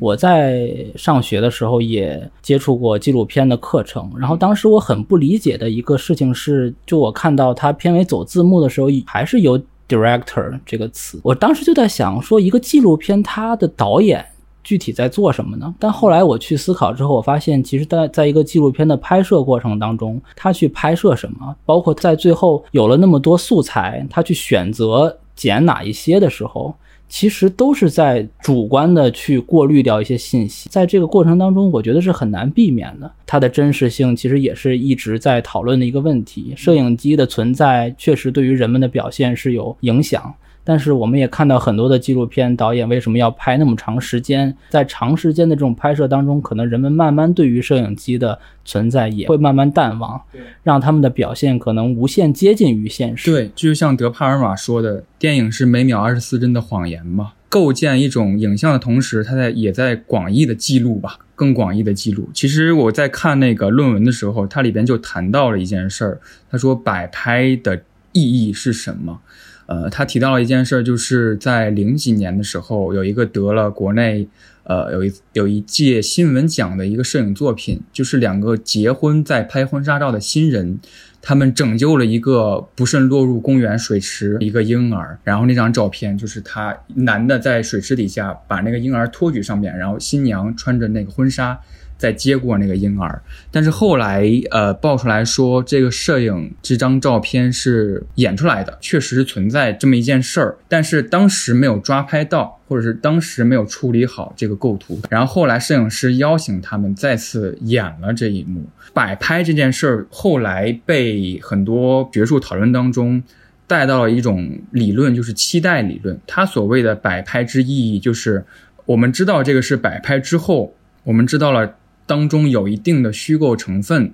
我在上学的时候也接触过纪录片的课程，然后当时我很不理解的一个事情是，就我看到他片尾走字幕的时候，还是有 director 这个词，我当时就在想，说一个纪录片它的导演。具体在做什么呢？但后来我去思考之后，我发现其实，在在一个纪录片的拍摄过程当中，他去拍摄什么，包括在最后有了那么多素材，他去选择剪哪一些的时候，其实都是在主观的去过滤掉一些信息。在这个过程当中，我觉得是很难避免的。它的真实性其实也是一直在讨论的一个问题。摄影机的存在确实对于人们的表现是有影响。但是我们也看到很多的纪录片导演为什么要拍那么长时间？在长时间的这种拍摄当中，可能人们慢慢对于摄影机的存在也会慢慢淡忘，让他们的表现可能无限接近于现实。对，就像德帕尔玛说的，电影是每秒二十四帧的谎言嘛。构建一种影像的同时，它在也在广义的记录吧，更广义的记录。其实我在看那个论文的时候，它里边就谈到了一件事儿，他说摆拍的意义是什么？呃，他提到了一件事，就是在零几年的时候，有一个得了国内，呃，有一有一届新闻奖的一个摄影作品，就是两个结婚在拍婚纱照的新人，他们拯救了一个不慎落入公园水池一个婴儿，然后那张照片就是他男的在水池底下把那个婴儿托举上面，然后新娘穿着那个婚纱。再接过那个婴儿，但是后来呃爆出来说，这个摄影这张照片是演出来的，确实是存在这么一件事儿，但是当时没有抓拍到，或者是当时没有处理好这个构图。然后后来摄影师邀请他们再次演了这一幕。摆拍这件事儿后来被很多学术讨论当中带到了一种理论，就是期待理论。它所谓的摆拍之意义，就是我们知道这个是摆拍之后，我们知道了。当中有一定的虚构成分，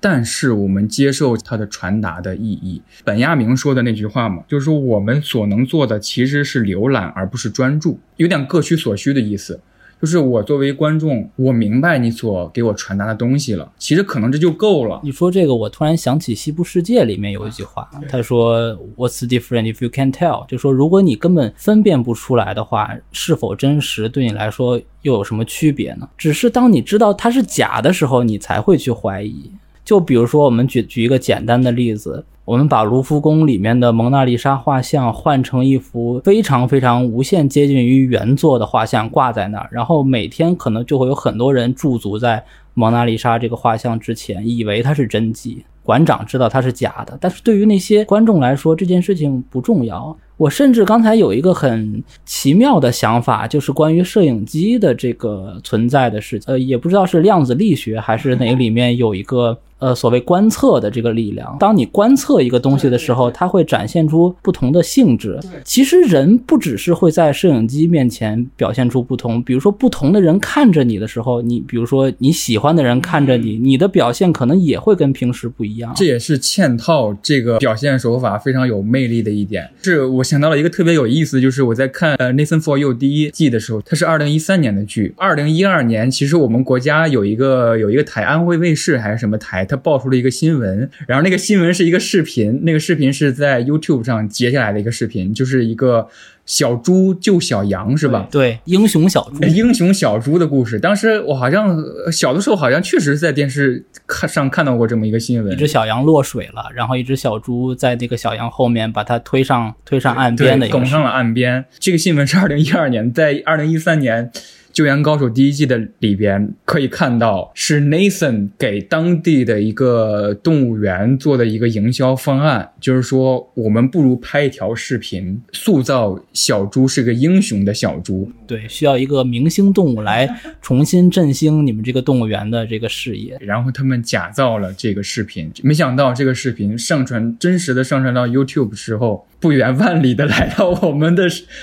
但是我们接受它的传达的意义。本亚明说的那句话嘛，就是说我们所能做的其实是浏览，而不是专注，有点各取所需的意思。就是我作为观众，我明白你所给我传达的东西了，其实可能这就够了。你说这个，我突然想起《西部世界》里面有一句话，他说 "What's different if you can't tell？" 就说如果你根本分辨不出来的话，是否真实对你来说又有什么区别呢？只是当你知道它是假的时候，你才会去怀疑。就比如说，我们举举一个简单的例子。我们把卢浮宫里面的蒙娜丽莎画像换成一幅非常非常无限接近于原作的画像挂在那儿，然后每天可能就会有很多人驻足在蒙娜丽莎这个画像之前，以为它是真迹。馆长知道它是假的，但是对于那些观众来说，这件事情不重要。我甚至刚才有一个很奇妙的想法，就是关于摄影机的这个存在的事情。呃，也不知道是量子力学还是哪里面有一个。呃，所谓观测的这个力量，当你观测一个东西的时候，它会展现出不同的性质。其实人不只是会在摄影机面前表现出不同，比如说不同的人看着你的时候，你比如说你喜欢的人看着你，你的表现可能也会跟平时不一样。这也是嵌套这个表现手法非常有魅力的一点。是我想到了一个特别有意思，就是我在看呃《Nathan for You》第一季的时候，它是二零一三年的剧。二零一二年，其实我们国家有一个有一个台，安徽卫视还是什么台。他爆出了一个新闻，然后那个新闻是一个视频，那个视频是在 YouTube 上截下来的一个视频，就是一个小猪救小羊，是吧？对，英雄小猪，英雄小猪的故事。当时我好像小的时候，好像确实在电视看上看到过这么一个新闻，一只小羊落水了，然后一只小猪在那个小羊后面把它推上推上岸边的，拱上了岸边。这个新闻是二零一二年，在二零一三年。救援高手第一季的里边可以看到，是 Nathan 给当地的一个动物园做的一个营销方案，就是说我们不如拍一条视频，塑造小猪是个英雄的小猪。对，需要一个明星动物来重新振兴你们这个动物园的这个事业。然后他们假造了这个视频，没想到这个视频上传真实的上传到 YouTube 之后。不远万里的来到我们的，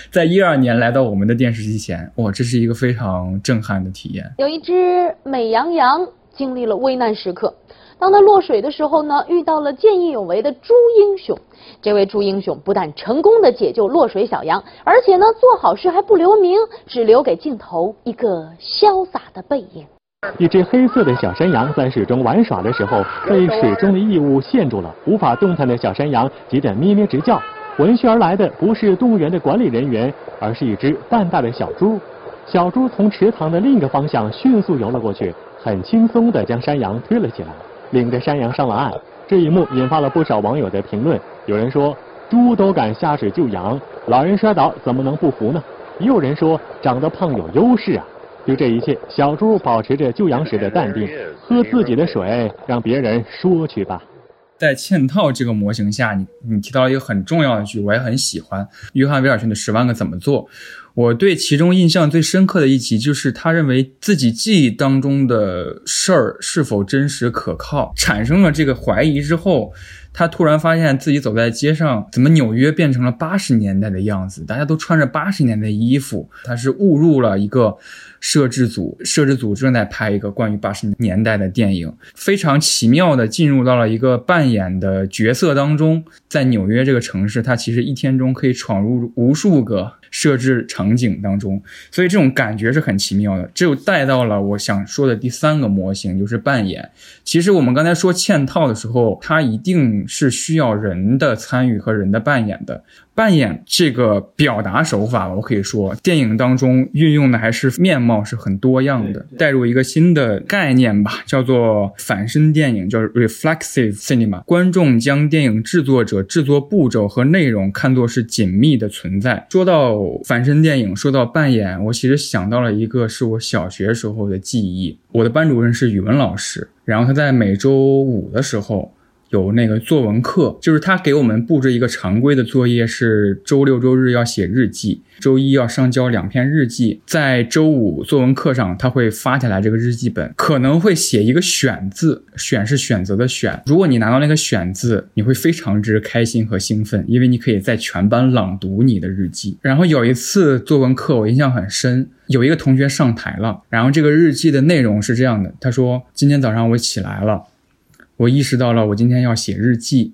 在一二年来到我们的电视机前，哇，这是一个非常震撼的体验。有一只美羊羊经历了危难时刻，当它落水的时候呢，遇到了见义勇为的猪英雄。这位猪英雄不但成功的解救落水小羊，而且呢，做好事还不留名，只留给镜头一个潇洒的背影。一只黑色的小山羊在水中玩耍的时候，被水中的异物陷住了，无法动弹的小山羊急得咩咩直叫。闻讯而来的不是动物园的管理人员，而是一只半大的小猪。小猪从池塘的另一个方向迅速游了过去，很轻松地将山羊推了起来，领着山羊上了岸。这一幕引发了不少网友的评论。有人说：“猪都敢下水救羊，老人摔倒怎么能不服呢？”也有人说：“长得胖有优势啊。”就这一切，小猪保持着救羊时的淡定，喝自己的水，让别人说去吧。在嵌套这个模型下，你你提到一个很重要的句，我也很喜欢约翰威尔逊的《十万个怎么做》。我对其中印象最深刻的一集，就是他认为自己记忆当中的事儿是否真实可靠，产生了这个怀疑之后，他突然发现自己走在街上，怎么纽约变成了八十年代的样子？大家都穿着八十年代衣服，他是误入了一个。摄制组，摄制组正在拍一个关于八十年代的电影，非常奇妙的进入到了一个扮演的角色当中。在纽约这个城市，他其实一天中可以闯入无数个摄制场景当中，所以这种感觉是很奇妙的。这就带到了我想说的第三个模型，就是扮演。其实我们刚才说嵌套的时候，它一定影是需要人的参与和人的扮演的。扮演这个表达手法，我可以说，电影当中运用的还是面貌是很多样的，带入一个新的概念吧，叫做反身电影，叫 reflexive cinema。观众将电影制作者制作步骤和内容看作是紧密的存在。说到反身电影，说到扮演，我其实想到了一个是我小学时候的记忆。我的班主任是语文老师，然后他在每周五的时候。有那个作文课，就是他给我们布置一个常规的作业，是周六周日要写日记，周一要上交两篇日记，在周五作文课上他会发下来这个日记本，可能会写一个选字，选是选择的选。如果你拿到那个选字，你会非常之开心和兴奋，因为你可以在全班朗读你的日记。然后有一次作文课我印象很深，有一个同学上台了，然后这个日记的内容是这样的，他说今天早上我起来了。我意识到了，我今天要写日记，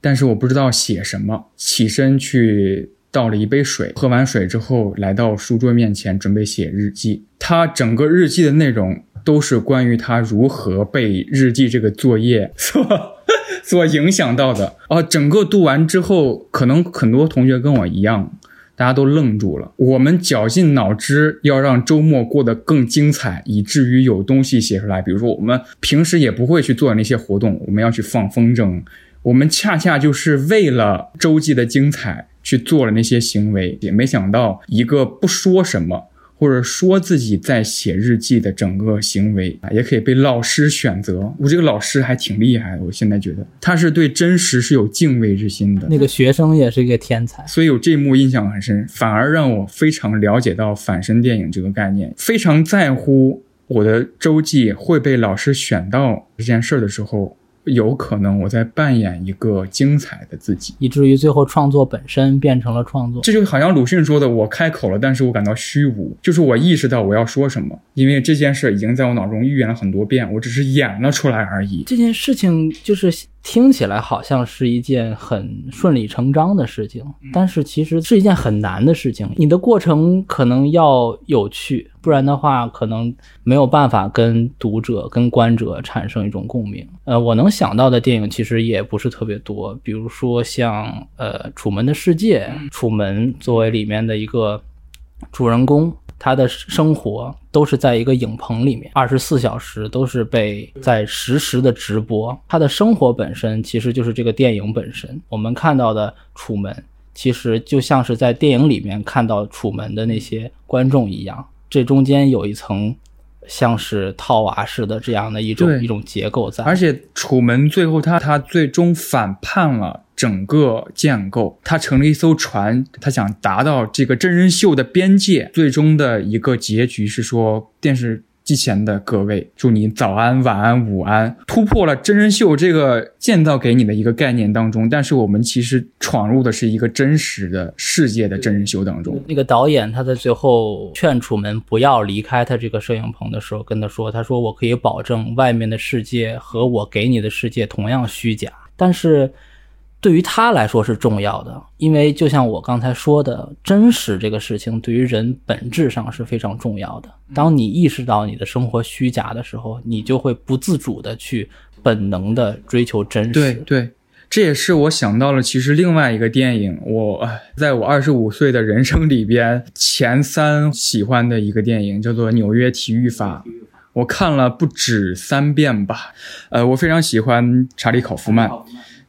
但是我不知道写什么。起身去倒了一杯水，喝完水之后，来到书桌面前准备写日记。他整个日记的内容都是关于他如何被日记这个作业所 所影响到的。啊，整个读完之后，可能很多同学跟我一样。大家都愣住了。我们绞尽脑汁要让周末过得更精彩，以至于有东西写出来。比如说，我们平时也不会去做那些活动，我们要去放风筝。我们恰恰就是为了周记的精彩去做了那些行为，也没想到一个不说什么。或者说自己在写日记的整个行为啊，也可以被老师选择。我这个老师还挺厉害的，我现在觉得他是对真实是有敬畏之心的。那个学生也是一个天才，所以有这一幕印象很深，反而让我非常了解到反身电影这个概念，非常在乎我的周记会被老师选到这件事儿的时候。有可能我在扮演一个精彩的自己，以至于最后创作本身变成了创作。这就好像鲁迅说的：“我开口了，但是我感到虚无。”就是我意识到我要说什么，因为这件事已经在我脑中预演了很多遍，我只是演了出来而已。这件事情就是。听起来好像是一件很顺理成章的事情，但是其实是一件很难的事情。你的过程可能要有趣，不然的话可能没有办法跟读者、跟观者产生一种共鸣。呃，我能想到的电影其实也不是特别多，比如说像呃《楚门的世界》，楚门作为里面的一个主人公。他的生活都是在一个影棚里面，二十四小时都是被在实时的直播。他的生活本身其实就是这个电影本身。我们看到的楚门，其实就像是在电影里面看到楚门的那些观众一样。这中间有一层像是套娃式的这样的一种一种结构在。而且楚门最后他他最终反叛了。整个建构，他乘了一艘船，他想达到这个真人秀的边界。最终的一个结局是说，电视机前的各位，祝你早安、晚安、午安，突破了真人秀这个建造给你的一个概念当中。但是我们其实闯入的是一个真实的世界的真人秀当中。那个导演他在最后劝楚门不要离开他这个摄影棚的时候，跟他说：“他说我可以保证外面的世界和我给你的世界同样虚假，但是。”对于他来说是重要的，因为就像我刚才说的，真实这个事情对于人本质上是非常重要的。当你意识到你的生活虚假的时候，你就会不自主的去本能的追求真实。对对，这也是我想到了，其实另外一个电影，我在我二十五岁的人生里边前三喜欢的一个电影叫做《纽约体育法》，我看了不止三遍吧。呃，我非常喜欢查理考夫曼。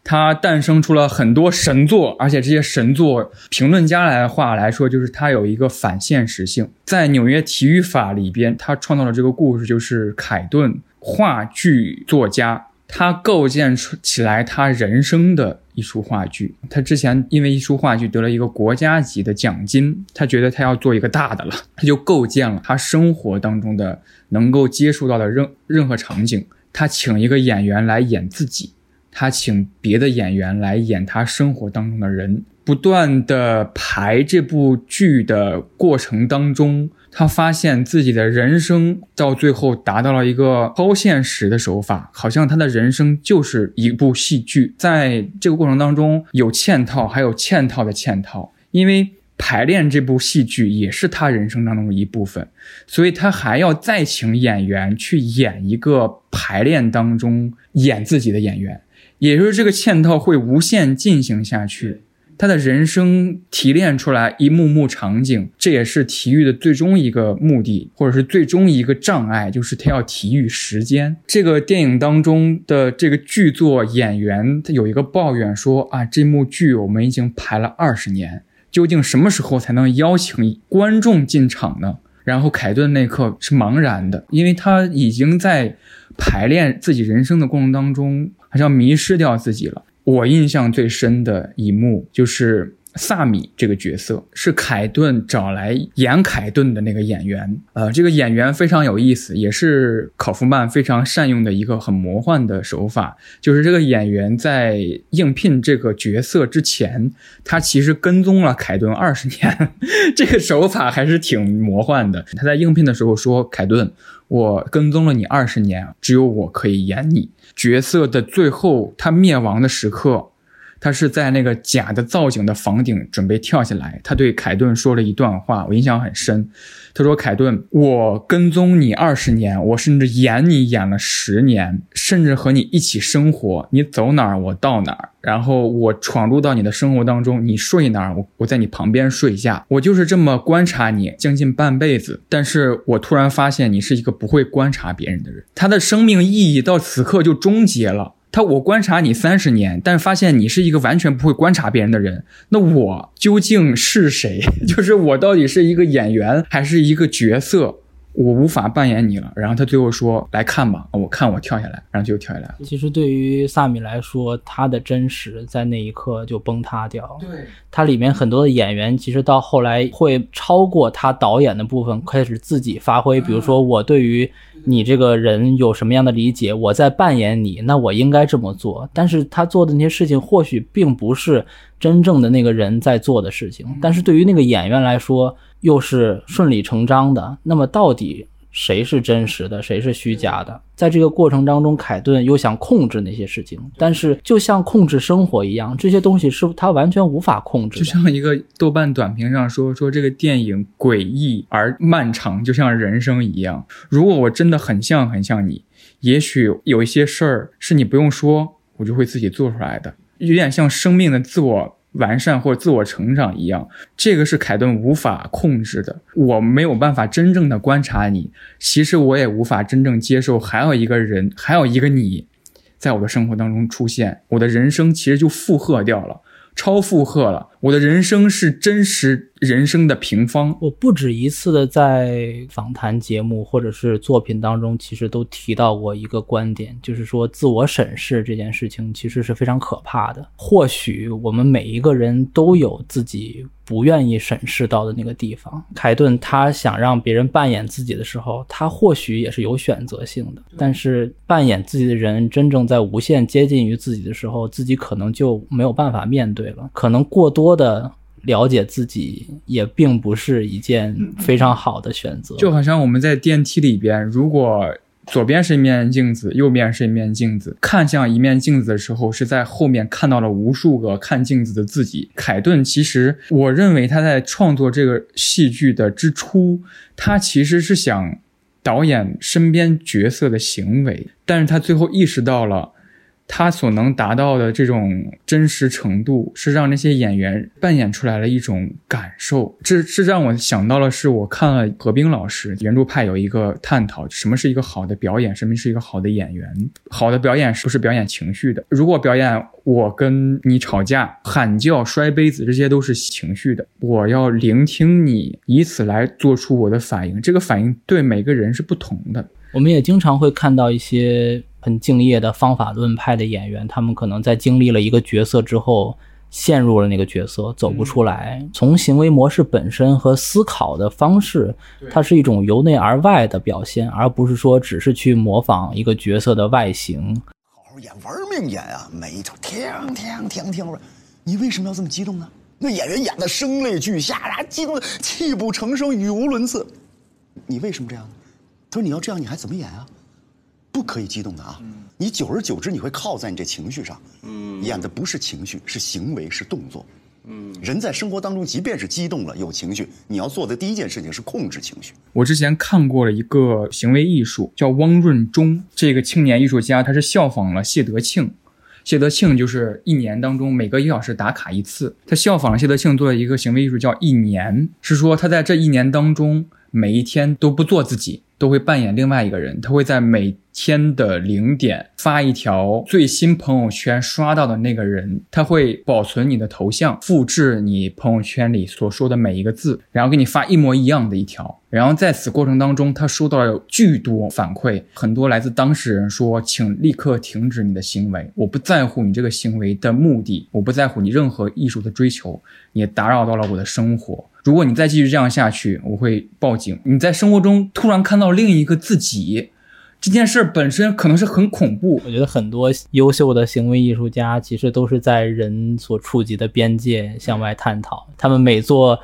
它诞生出了很多神作，而且这些神作，评论家来的话来说，就是它有一个反现实性。在纽约体育法里边，他创造了这个故事，就是凯顿话剧作家，他构建出起来他人生的一出话剧。他之前因为一出话剧得了一个国家级的奖金，他觉得他要做一个大的了，他就构建了他生活当中的能够接触到的任任何场景，他请一个演员来演自己。他请别的演员来演他生活当中的人，不断的排这部剧的过程当中，他发现自己的人生到最后达到了一个超现实的手法，好像他的人生就是一部戏剧。在这个过程当中，有嵌套，还有嵌套的嵌套，因为排练这部戏剧也是他人生当中的一部分，所以他还要再请演员去演一个排练当中演自己的演员。也就是这个嵌套会无限进行下去。他的人生提炼出来一幕幕场景，这也是体育的最终一个目的，或者是最终一个障碍，就是他要体育时间。这个电影当中的这个剧作演员，他有一个抱怨说啊，这幕剧我们已经排了二十年，究竟什么时候才能邀请观众进场呢？然后凯顿那刻是茫然的，因为他已经在排练自己人生的过程当中，好像迷失掉自己了。我印象最深的一幕就是萨米这个角色是凯顿找来演凯顿的那个演员，呃，这个演员非常有意思，也是考夫曼非常善用的一个很魔幻的手法，就是这个演员在应聘这个角色之前，他其实跟踪了凯顿二十年，这个手法还是挺魔幻的。他在应聘的时候说：“凯顿，我跟踪了你二十年，只有我可以演你。”角色的最后，他灭亡的时刻，他是在那个假的造景的房顶准备跳下来。他对凯顿说了一段话，我印象很深。他说：“凯顿，我跟踪你二十年，我甚至演你演了十年，甚至和你一起生活。你走哪儿，我到哪儿。然后我闯入到你的生活当中，你睡哪儿，我我在你旁边睡下。我就是这么观察你将近半辈子。但是我突然发现，你是一个不会观察别人的人。他的生命意义到此刻就终结了。”他我观察你三十年，但发现你是一个完全不会观察别人的人。那我究竟是谁？就是我到底是一个演员还是一个角色？我无法扮演你了。然后他最后说：“来看吧，我看我跳下来。”然后就跳下来了。其实对于萨米来说，他的真实在那一刻就崩塌掉。对，他里面很多的演员，其实到后来会超过他导演的部分，开始自己发挥。比如说，我对于你这个人有什么样的理解，我在扮演你，那我应该这么做。但是他做的那些事情，或许并不是真正的那个人在做的事情。但是对于那个演员来说，又是顺理成章的。那么到底谁是真实的，谁是虚假的？在这个过程当中，凯顿又想控制那些事情，但是就像控制生活一样，这些东西是他完全无法控制就像一个豆瓣短评上说说这个电影诡异而漫长，就像人生一样。如果我真的很像很像你，也许有一些事儿是你不用说，我就会自己做出来的，有点像生命的自我。完善或者自我成长一样，这个是凯顿无法控制的。我没有办法真正的观察你，其实我也无法真正接受还有一个人，还有一个你，在我的生活当中出现，我的人生其实就负荷掉了。超负荷了，我的人生是真实人生的平方。我不止一次的在访谈节目或者是作品当中，其实都提到过一个观点，就是说自我审视这件事情其实是非常可怕的。或许我们每一个人都有自己。不愿意审视到的那个地方，凯顿他想让别人扮演自己的时候，他或许也是有选择性的。但是扮演自己的人真正在无限接近于自己的时候，自己可能就没有办法面对了。可能过多的了解自己也并不是一件非常好的选择。就好像我们在电梯里边，如果。左边是一面镜子，右边是一面镜子。看向一面镜子的时候，是在后面看到了无数个看镜子的自己。凯顿其实，我认为他在创作这个戏剧的之初，他其实是想导演身边角色的行为，但是他最后意识到了。他所能达到的这种真实程度，是让那些演员扮演出来了一种感受。这这让我想到了，是我看了何冰老师原著派有一个探讨，什么是一个好的表演，什么是一个好的演员。好的表演是不是表演情绪的？如果表演我跟你吵架、喊叫、摔杯子，这些都是情绪的。我要聆听你，以此来做出我的反应。这个反应对每个人是不同的。我们也经常会看到一些。很敬业的方法论派的演员，他们可能在经历了一个角色之后，陷入了那个角色，走不出来。从行为模式本身和思考的方式，它是一种由内而外的表现，而不是说只是去模仿一个角色的外形。好好演，玩命演啊！每一场，听听听听，你为什么要这么激动呢？那演员演的声泪俱下啊，激动的泣不成声，语无伦次。你为什么这样呢？他说：“你要这样，你还怎么演啊？”不可以激动的啊！你久而久之，你会靠在你这情绪上。嗯，演的不是情绪，是行为，是动作。嗯，人在生活当中，即便是激动了，有情绪，你要做的第一件事情是控制情绪。我之前看过了一个行为艺术，叫汪润中这个青年艺术家，他是效仿了谢德庆。谢德庆就是一年当中每隔一小时打卡一次，他效仿了谢德庆做了一个行为艺术叫一年，是说他在这一年当中每一天都不做自己，都会扮演另外一个人，他会在每天的零点发一条最新朋友圈刷到的那个人，他会保存你的头像，复制你朋友圈里所说的每一个字，然后给你发一模一样的一条。然后在此过程当中，他收到了巨多反馈，很多来自当事人说：“请立刻停止你的行为，我不在乎你这个行为的目的，我不在乎你任何艺术的追求，你打扰到了我的生活。如果你再继续这样下去，我会报警。”你在生活中突然看到另一个自己。这件事本身可能是很恐怖，我觉得很多优秀的行为艺术家其实都是在人所触及的边界向外探讨。他们每做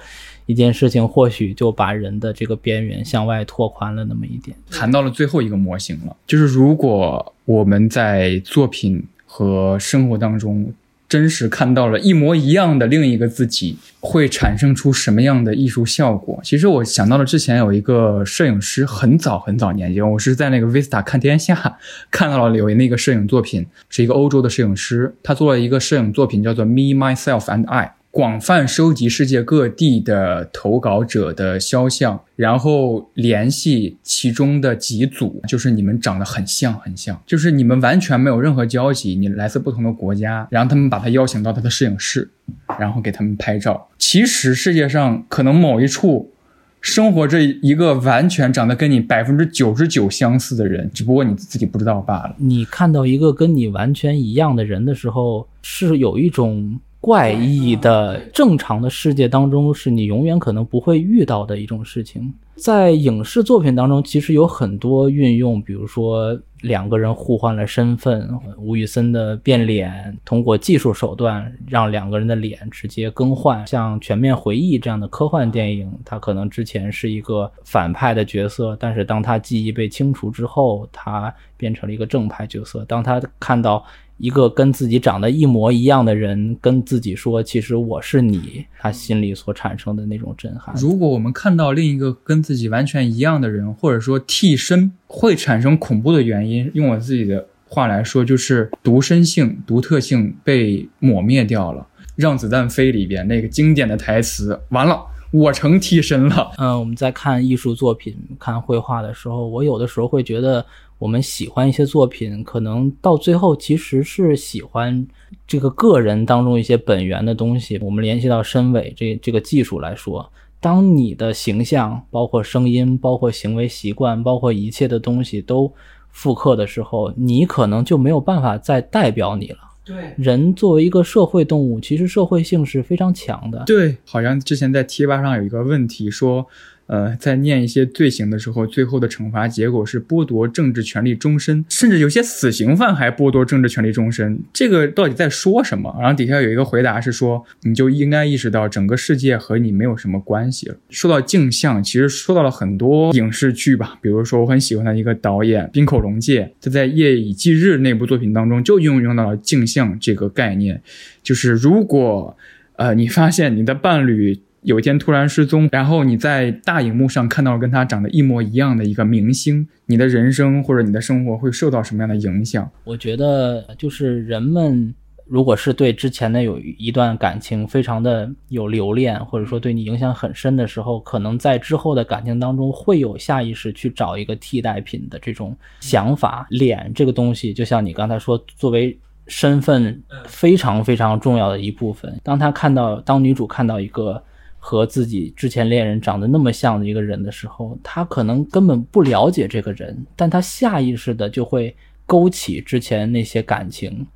一件事情，或许就把人的这个边缘向外拓宽了那么一点。谈到了最后一个模型了，就是如果我们在作品和生活当中。真实看到了一模一样的另一个自己，会产生出什么样的艺术效果？其实我想到了之前有一个摄影师，很早很早年间，我是在那个 Vista 看天下看到了有那个摄影作品，是一个欧洲的摄影师，他做了一个摄影作品叫做 Me Myself and I。广泛收集世界各地的投稿者的肖像，然后联系其中的几组，就是你们长得很像很像，就是你们完全没有任何交集，你来自不同的国家，然后他们把他邀请到他的摄影室，然后给他们拍照。其实世界上可能某一处生活着一个完全长得跟你百分之九十九相似的人，只不过你自己不知道罢了。你看到一个跟你完全一样的人的时候，是有一种。怪异的正常的世界当中，是你永远可能不会遇到的一种事情。在影视作品当中，其实有很多运用，比如说两个人互换了身份，吴宇森的变脸，通过技术手段让两个人的脸直接更换。像《全面回忆》这样的科幻电影，他可能之前是一个反派的角色，但是当他记忆被清除之后，他变成了一个正派角色。当他看到。一个跟自己长得一模一样的人跟自己说：“其实我是你。”他心里所产生的那种震撼。如果我们看到另一个跟自己完全一样的人，或者说替身，会产生恐怖的原因，用我自己的话来说，就是独身性、独特性被抹灭掉了。《让子弹飞》里边那个经典的台词：“完了，我成替身了。”嗯，我们在看艺术作品、看绘画的时候，我有的时候会觉得。我们喜欢一些作品，可能到最后其实是喜欢这个个人当中一些本源的东西。我们联系到身尾这这个技术来说，当你的形象、包括声音、包括行为习惯、包括一切的东西都复刻的时候，你可能就没有办法再代表你了。对，人作为一个社会动物，其实社会性是非常强的。对，好像之前在贴吧上有一个问题说。呃，在念一些罪行的时候，最后的惩罚结果是剥夺政治权利终身，甚至有些死刑犯还剥夺政治权利终身。这个到底在说什么？然后底下有一个回答是说，你就应该意识到整个世界和你没有什么关系了。说到镜像，其实说到了很多影视剧吧，比如说我很喜欢的一个导演滨口龙介，他在《夜以继日》那部作品当中就运用到了镜像这个概念，就是如果呃你发现你的伴侣。有一天突然失踪，然后你在大荧幕上看到跟他长得一模一样的一个明星，你的人生或者你的生活会受到什么样的影响？我觉得就是人们如果是对之前的有一段感情非常的有留恋，或者说对你影响很深的时候，可能在之后的感情当中会有下意识去找一个替代品的这种想法。脸这个东西，就像你刚才说，作为身份非常非常重要的一部分。当他看到，当女主看到一个。和自己之前恋人长得那么像的一个人的时候，他可能根本不了解这个人，但他下意识的就会勾起之前那些感情。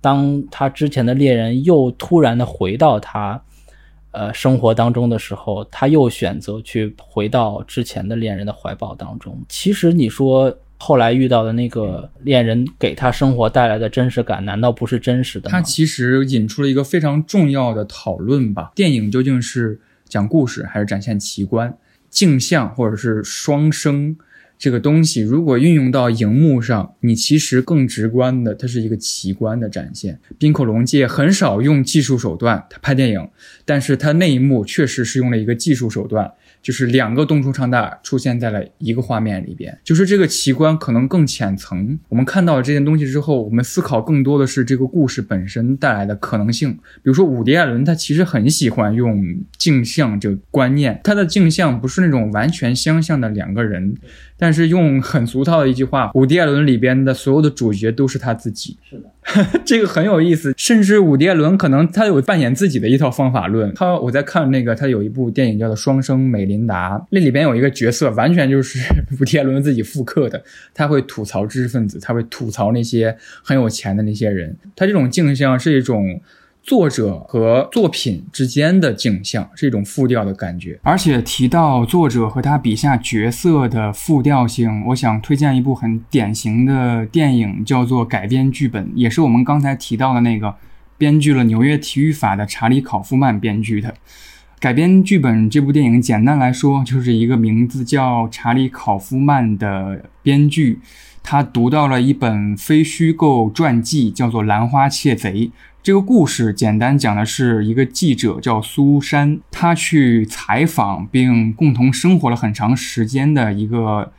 当他之前的恋人又突然的回到他，呃，生活当中的时候，他又选择去回到之前的恋人的怀抱当中。其实你说后来遇到的那个恋人给他生活带来的真实感，难道不是真实的吗？他其实引出了一个非常重要的讨论吧：电影究竟是？讲故事还是展现奇观，镜像或者是双声这个东西，如果运用到荧幕上，你其实更直观的，它是一个奇观的展现。冰口龙介很少用技术手段，他拍电影，但是他那一幕确实是用了一个技术手段。就是两个东出昌大出现在了一个画面里边，就是这个奇观可能更浅层。我们看到了这件东西之后，我们思考更多的是这个故事本身带来的可能性。比如说伍迪·艾伦，他其实很喜欢用镜像这个观念，他的镜像不是那种完全相像的两个人，但是用很俗套的一句话，伍迪·艾伦里边的所有的主角都是他自己。是的。这个很有意思，甚至伍迪·艾伦可能他有扮演自己的一套方法论。他我在看那个，他有一部电影叫做《双生美琳达》，那里边有一个角色完全就是伍迪·艾伦自己复刻的。他会吐槽知识分子，他会吐槽那些很有钱的那些人。他这种镜像是一种。作者和作品之间的镜像是一种复调的感觉，而且提到作者和他笔下角色的复调性，我想推荐一部很典型的电影，叫做改编剧本，也是我们刚才提到的那个编剧了《纽约体育法》的查理·考夫曼编剧的改编剧本。这部电影简单来说，就是一个名字叫查理·考夫曼的编剧，他读到了一本非虚构传记，叫做《兰花窃贼》。这个故事简单讲的是一个记者叫苏珊，他去采访并共同生活了很长时间的一个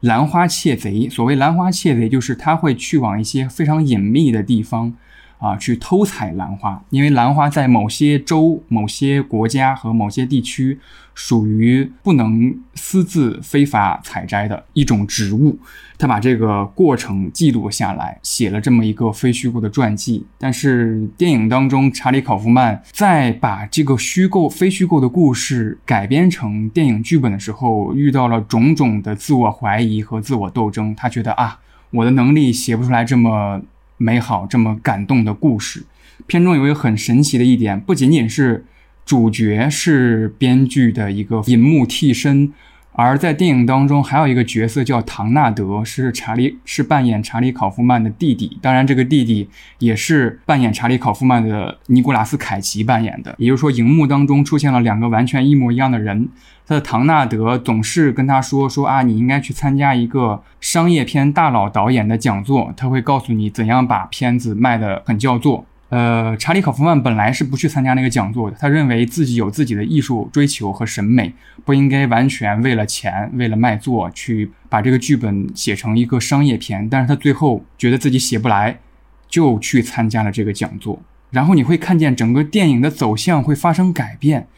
兰花窃贼。所谓兰花窃贼，就是他会去往一些非常隐秘的地方。啊，去偷采兰花，因为兰花在某些州、某些国家和某些地区属于不能私自非法采摘的一种植物。他把这个过程记录下来，写了这么一个非虚构的传记。但是电影当中，查理·考夫曼在把这个虚构、非虚构的故事改编成电影剧本的时候，遇到了种种的自我怀疑和自我斗争。他觉得啊，我的能力写不出来这么。美好这么感动的故事，片中有一个很神奇的一点，不仅仅是主角是编剧的一个银幕替身。而在电影当中，还有一个角色叫唐纳德，是查理是扮演查理考夫曼的弟弟。当然，这个弟弟也是扮演查理考夫曼的尼古拉斯凯奇扮演的。也就是说，荧幕当中出现了两个完全一模一样的人。他的唐纳德总是跟他说说啊，你应该去参加一个商业片大佬导演的讲座，他会告诉你怎样把片子卖得很叫座。呃，查理·考夫曼本来是不去参加那个讲座的。他认为自己有自己的艺术追求和审美，不应该完全为了钱、为了卖座去把这个剧本写成一个商业片。但是他最后觉得自己写不来，就去参加了这个讲座。然后你会看见整个电影的走向会发生改变，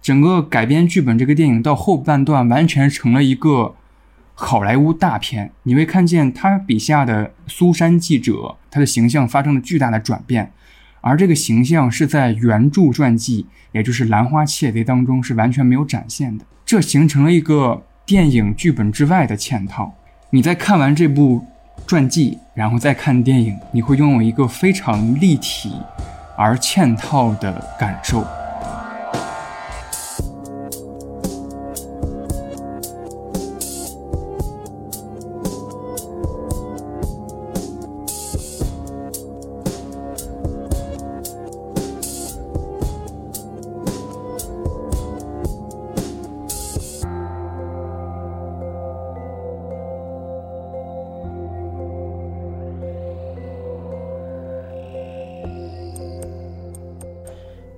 整个改编剧本这个电影到后半段完全成了一个。好莱坞大片，你会看见他笔下的苏珊记者，他的形象发生了巨大的转变，而这个形象是在原著传记，也就是《兰花窃贼》当中是完全没有展现的，这形成了一个电影剧本之外的嵌套。你在看完这部传记，然后再看电影，你会拥有一个非常立体而嵌套的感受。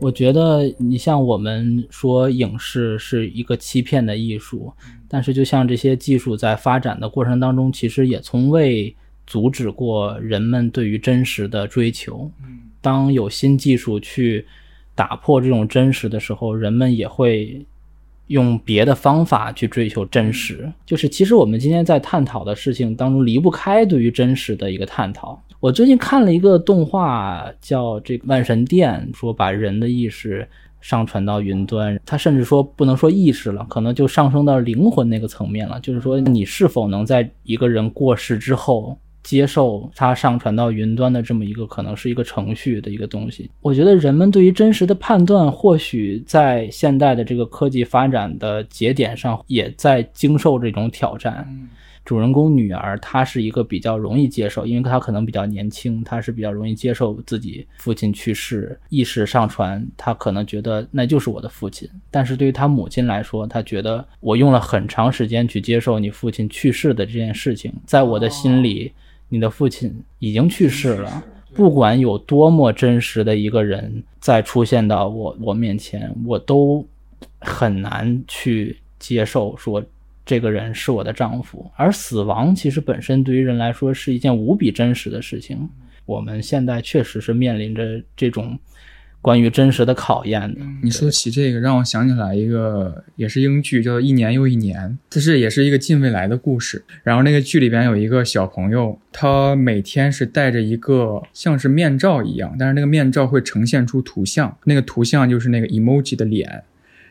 我觉得你像我们说影视是一个欺骗的艺术，但是就像这些技术在发展的过程当中，其实也从未阻止过人们对于真实的追求。当有新技术去打破这种真实的时候，人们也会用别的方法去追求真实。就是其实我们今天在探讨的事情当中，离不开对于真实的一个探讨。我最近看了一个动画，叫《这个万神殿》，说把人的意识上传到云端，他甚至说不能说意识了，可能就上升到灵魂那个层面了。就是说，你是否能在一个人过世之后接受它上传到云端的这么一个，可能是一个程序的一个东西？我觉得人们对于真实的判断，或许在现代的这个科技发展的节点上，也在经受这种挑战。主人公女儿，她是一个比较容易接受，因为她可能比较年轻，她是比较容易接受自己父亲去世，意识上传，她可能觉得那就是我的父亲。但是对于她母亲来说，她觉得我用了很长时间去接受你父亲去世的这件事情，在我的心里，你的父亲已经去世了。不管有多么真实的一个人再出现到我我面前，我都很难去。接受说这个人是我的丈夫。而死亡其实本身对于人来说是一件无比真实的事情。我们现在确实是面临着这种关于真实的考验的。你说起这个，让我想起来一个也是英剧，叫《一年又一年》，这是也是一个近未来的故事。然后那个剧里边有一个小朋友，他每天是戴着一个像是面罩一样，但是那个面罩会呈现出图像，那个图像就是那个 emoji 的脸。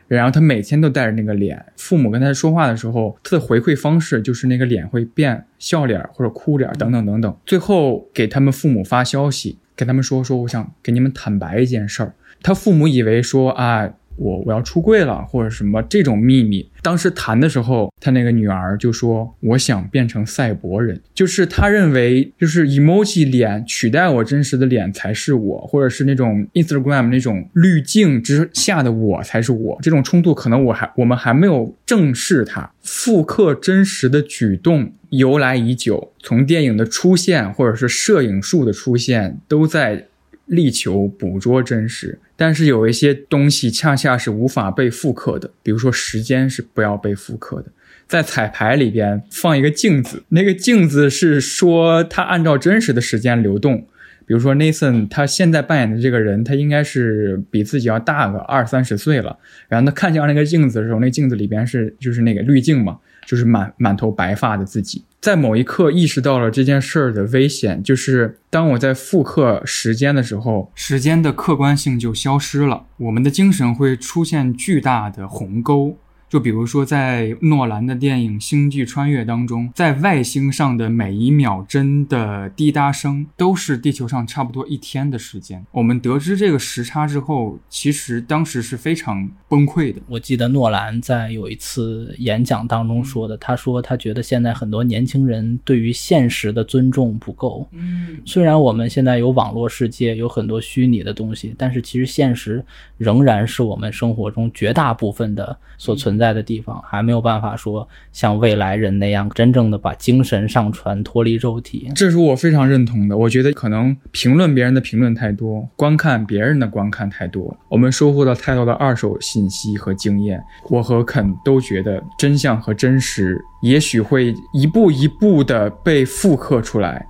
然后他每天都带着那个脸，父母跟他说话的时候，他的回馈方式就是那个脸会变笑脸或者哭脸等等等等。最后给他们父母发消息，跟他们说说，我想给你们坦白一件事儿。他父母以为说啊。我我要出柜了，或者什么这种秘密。当时谈的时候，他那个女儿就说：“我想变成赛博人。”就是他认为，就是 emoji 脸取代我真实的脸才是我，或者是那种 Instagram 那种滤镜之下的我才是我。这种冲突可能我还我们还没有正视它。复刻真实的举动由来已久，从电影的出现，或者是摄影术的出现，都在。力求捕捉真实，但是有一些东西恰恰是无法被复刻的，比如说时间是不要被复刻的。在彩排里边放一个镜子，那个镜子是说它按照真实的时间流动。比如说 Nathan 他现在扮演的这个人，他应该是比自己要大个二三十岁了。然后他看向那个镜子的时候，那镜子里边是就是那个滤镜嘛。就是满满头白发的自己，在某一刻意识到了这件事儿的危险，就是当我在复刻时间的时候，时间的客观性就消失了，我们的精神会出现巨大的鸿沟。就比如说，在诺兰的电影《星际穿越》当中，在外星上的每一秒针的滴答声，都是地球上差不多一天的时间。我们得知这个时差之后，其实当时是非常崩溃的。我记得诺兰在有一次演讲当中说的，他说他觉得现在很多年轻人对于现实的尊重不够。嗯，虽然我们现在有网络世界，有很多虚拟的东西，但是其实现实仍然是我们生活中绝大部分的所存在。在的地方还没有办法说像未来人那样真正的把精神上传脱离肉体，这是我非常认同的。我觉得可能评论别人的评论太多，观看别人的观看太多，我们收获到太多的二手信息和经验。我和肯都觉得真相和真实也许会一步一步的被复刻出来。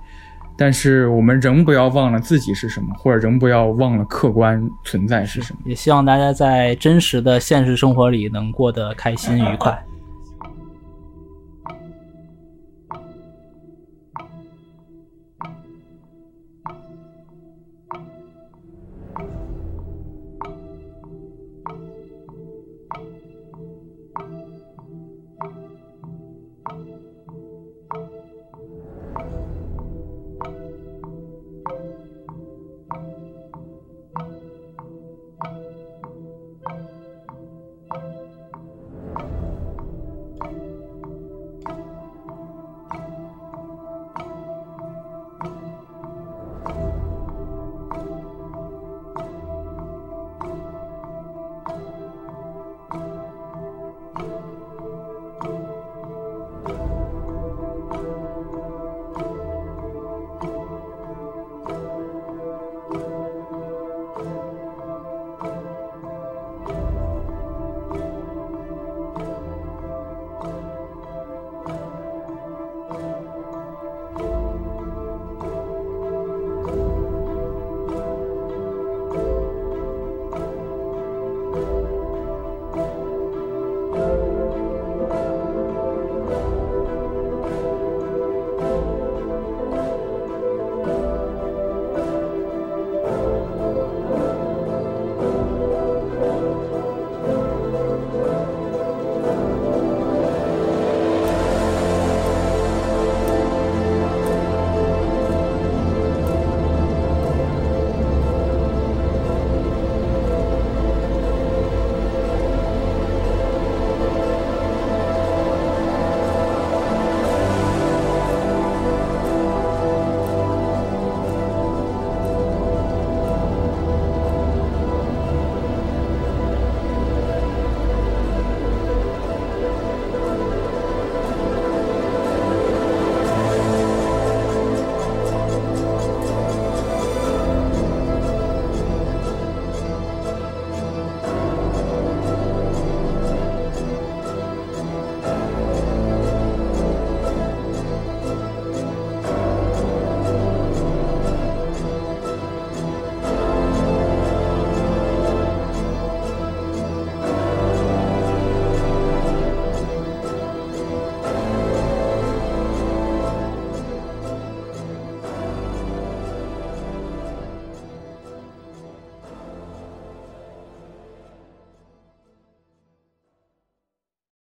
但是我们仍不要忘了自己是什么，或者仍不要忘了客观存在是什么。也希望大家在真实的现实生活里能过得开心愉快。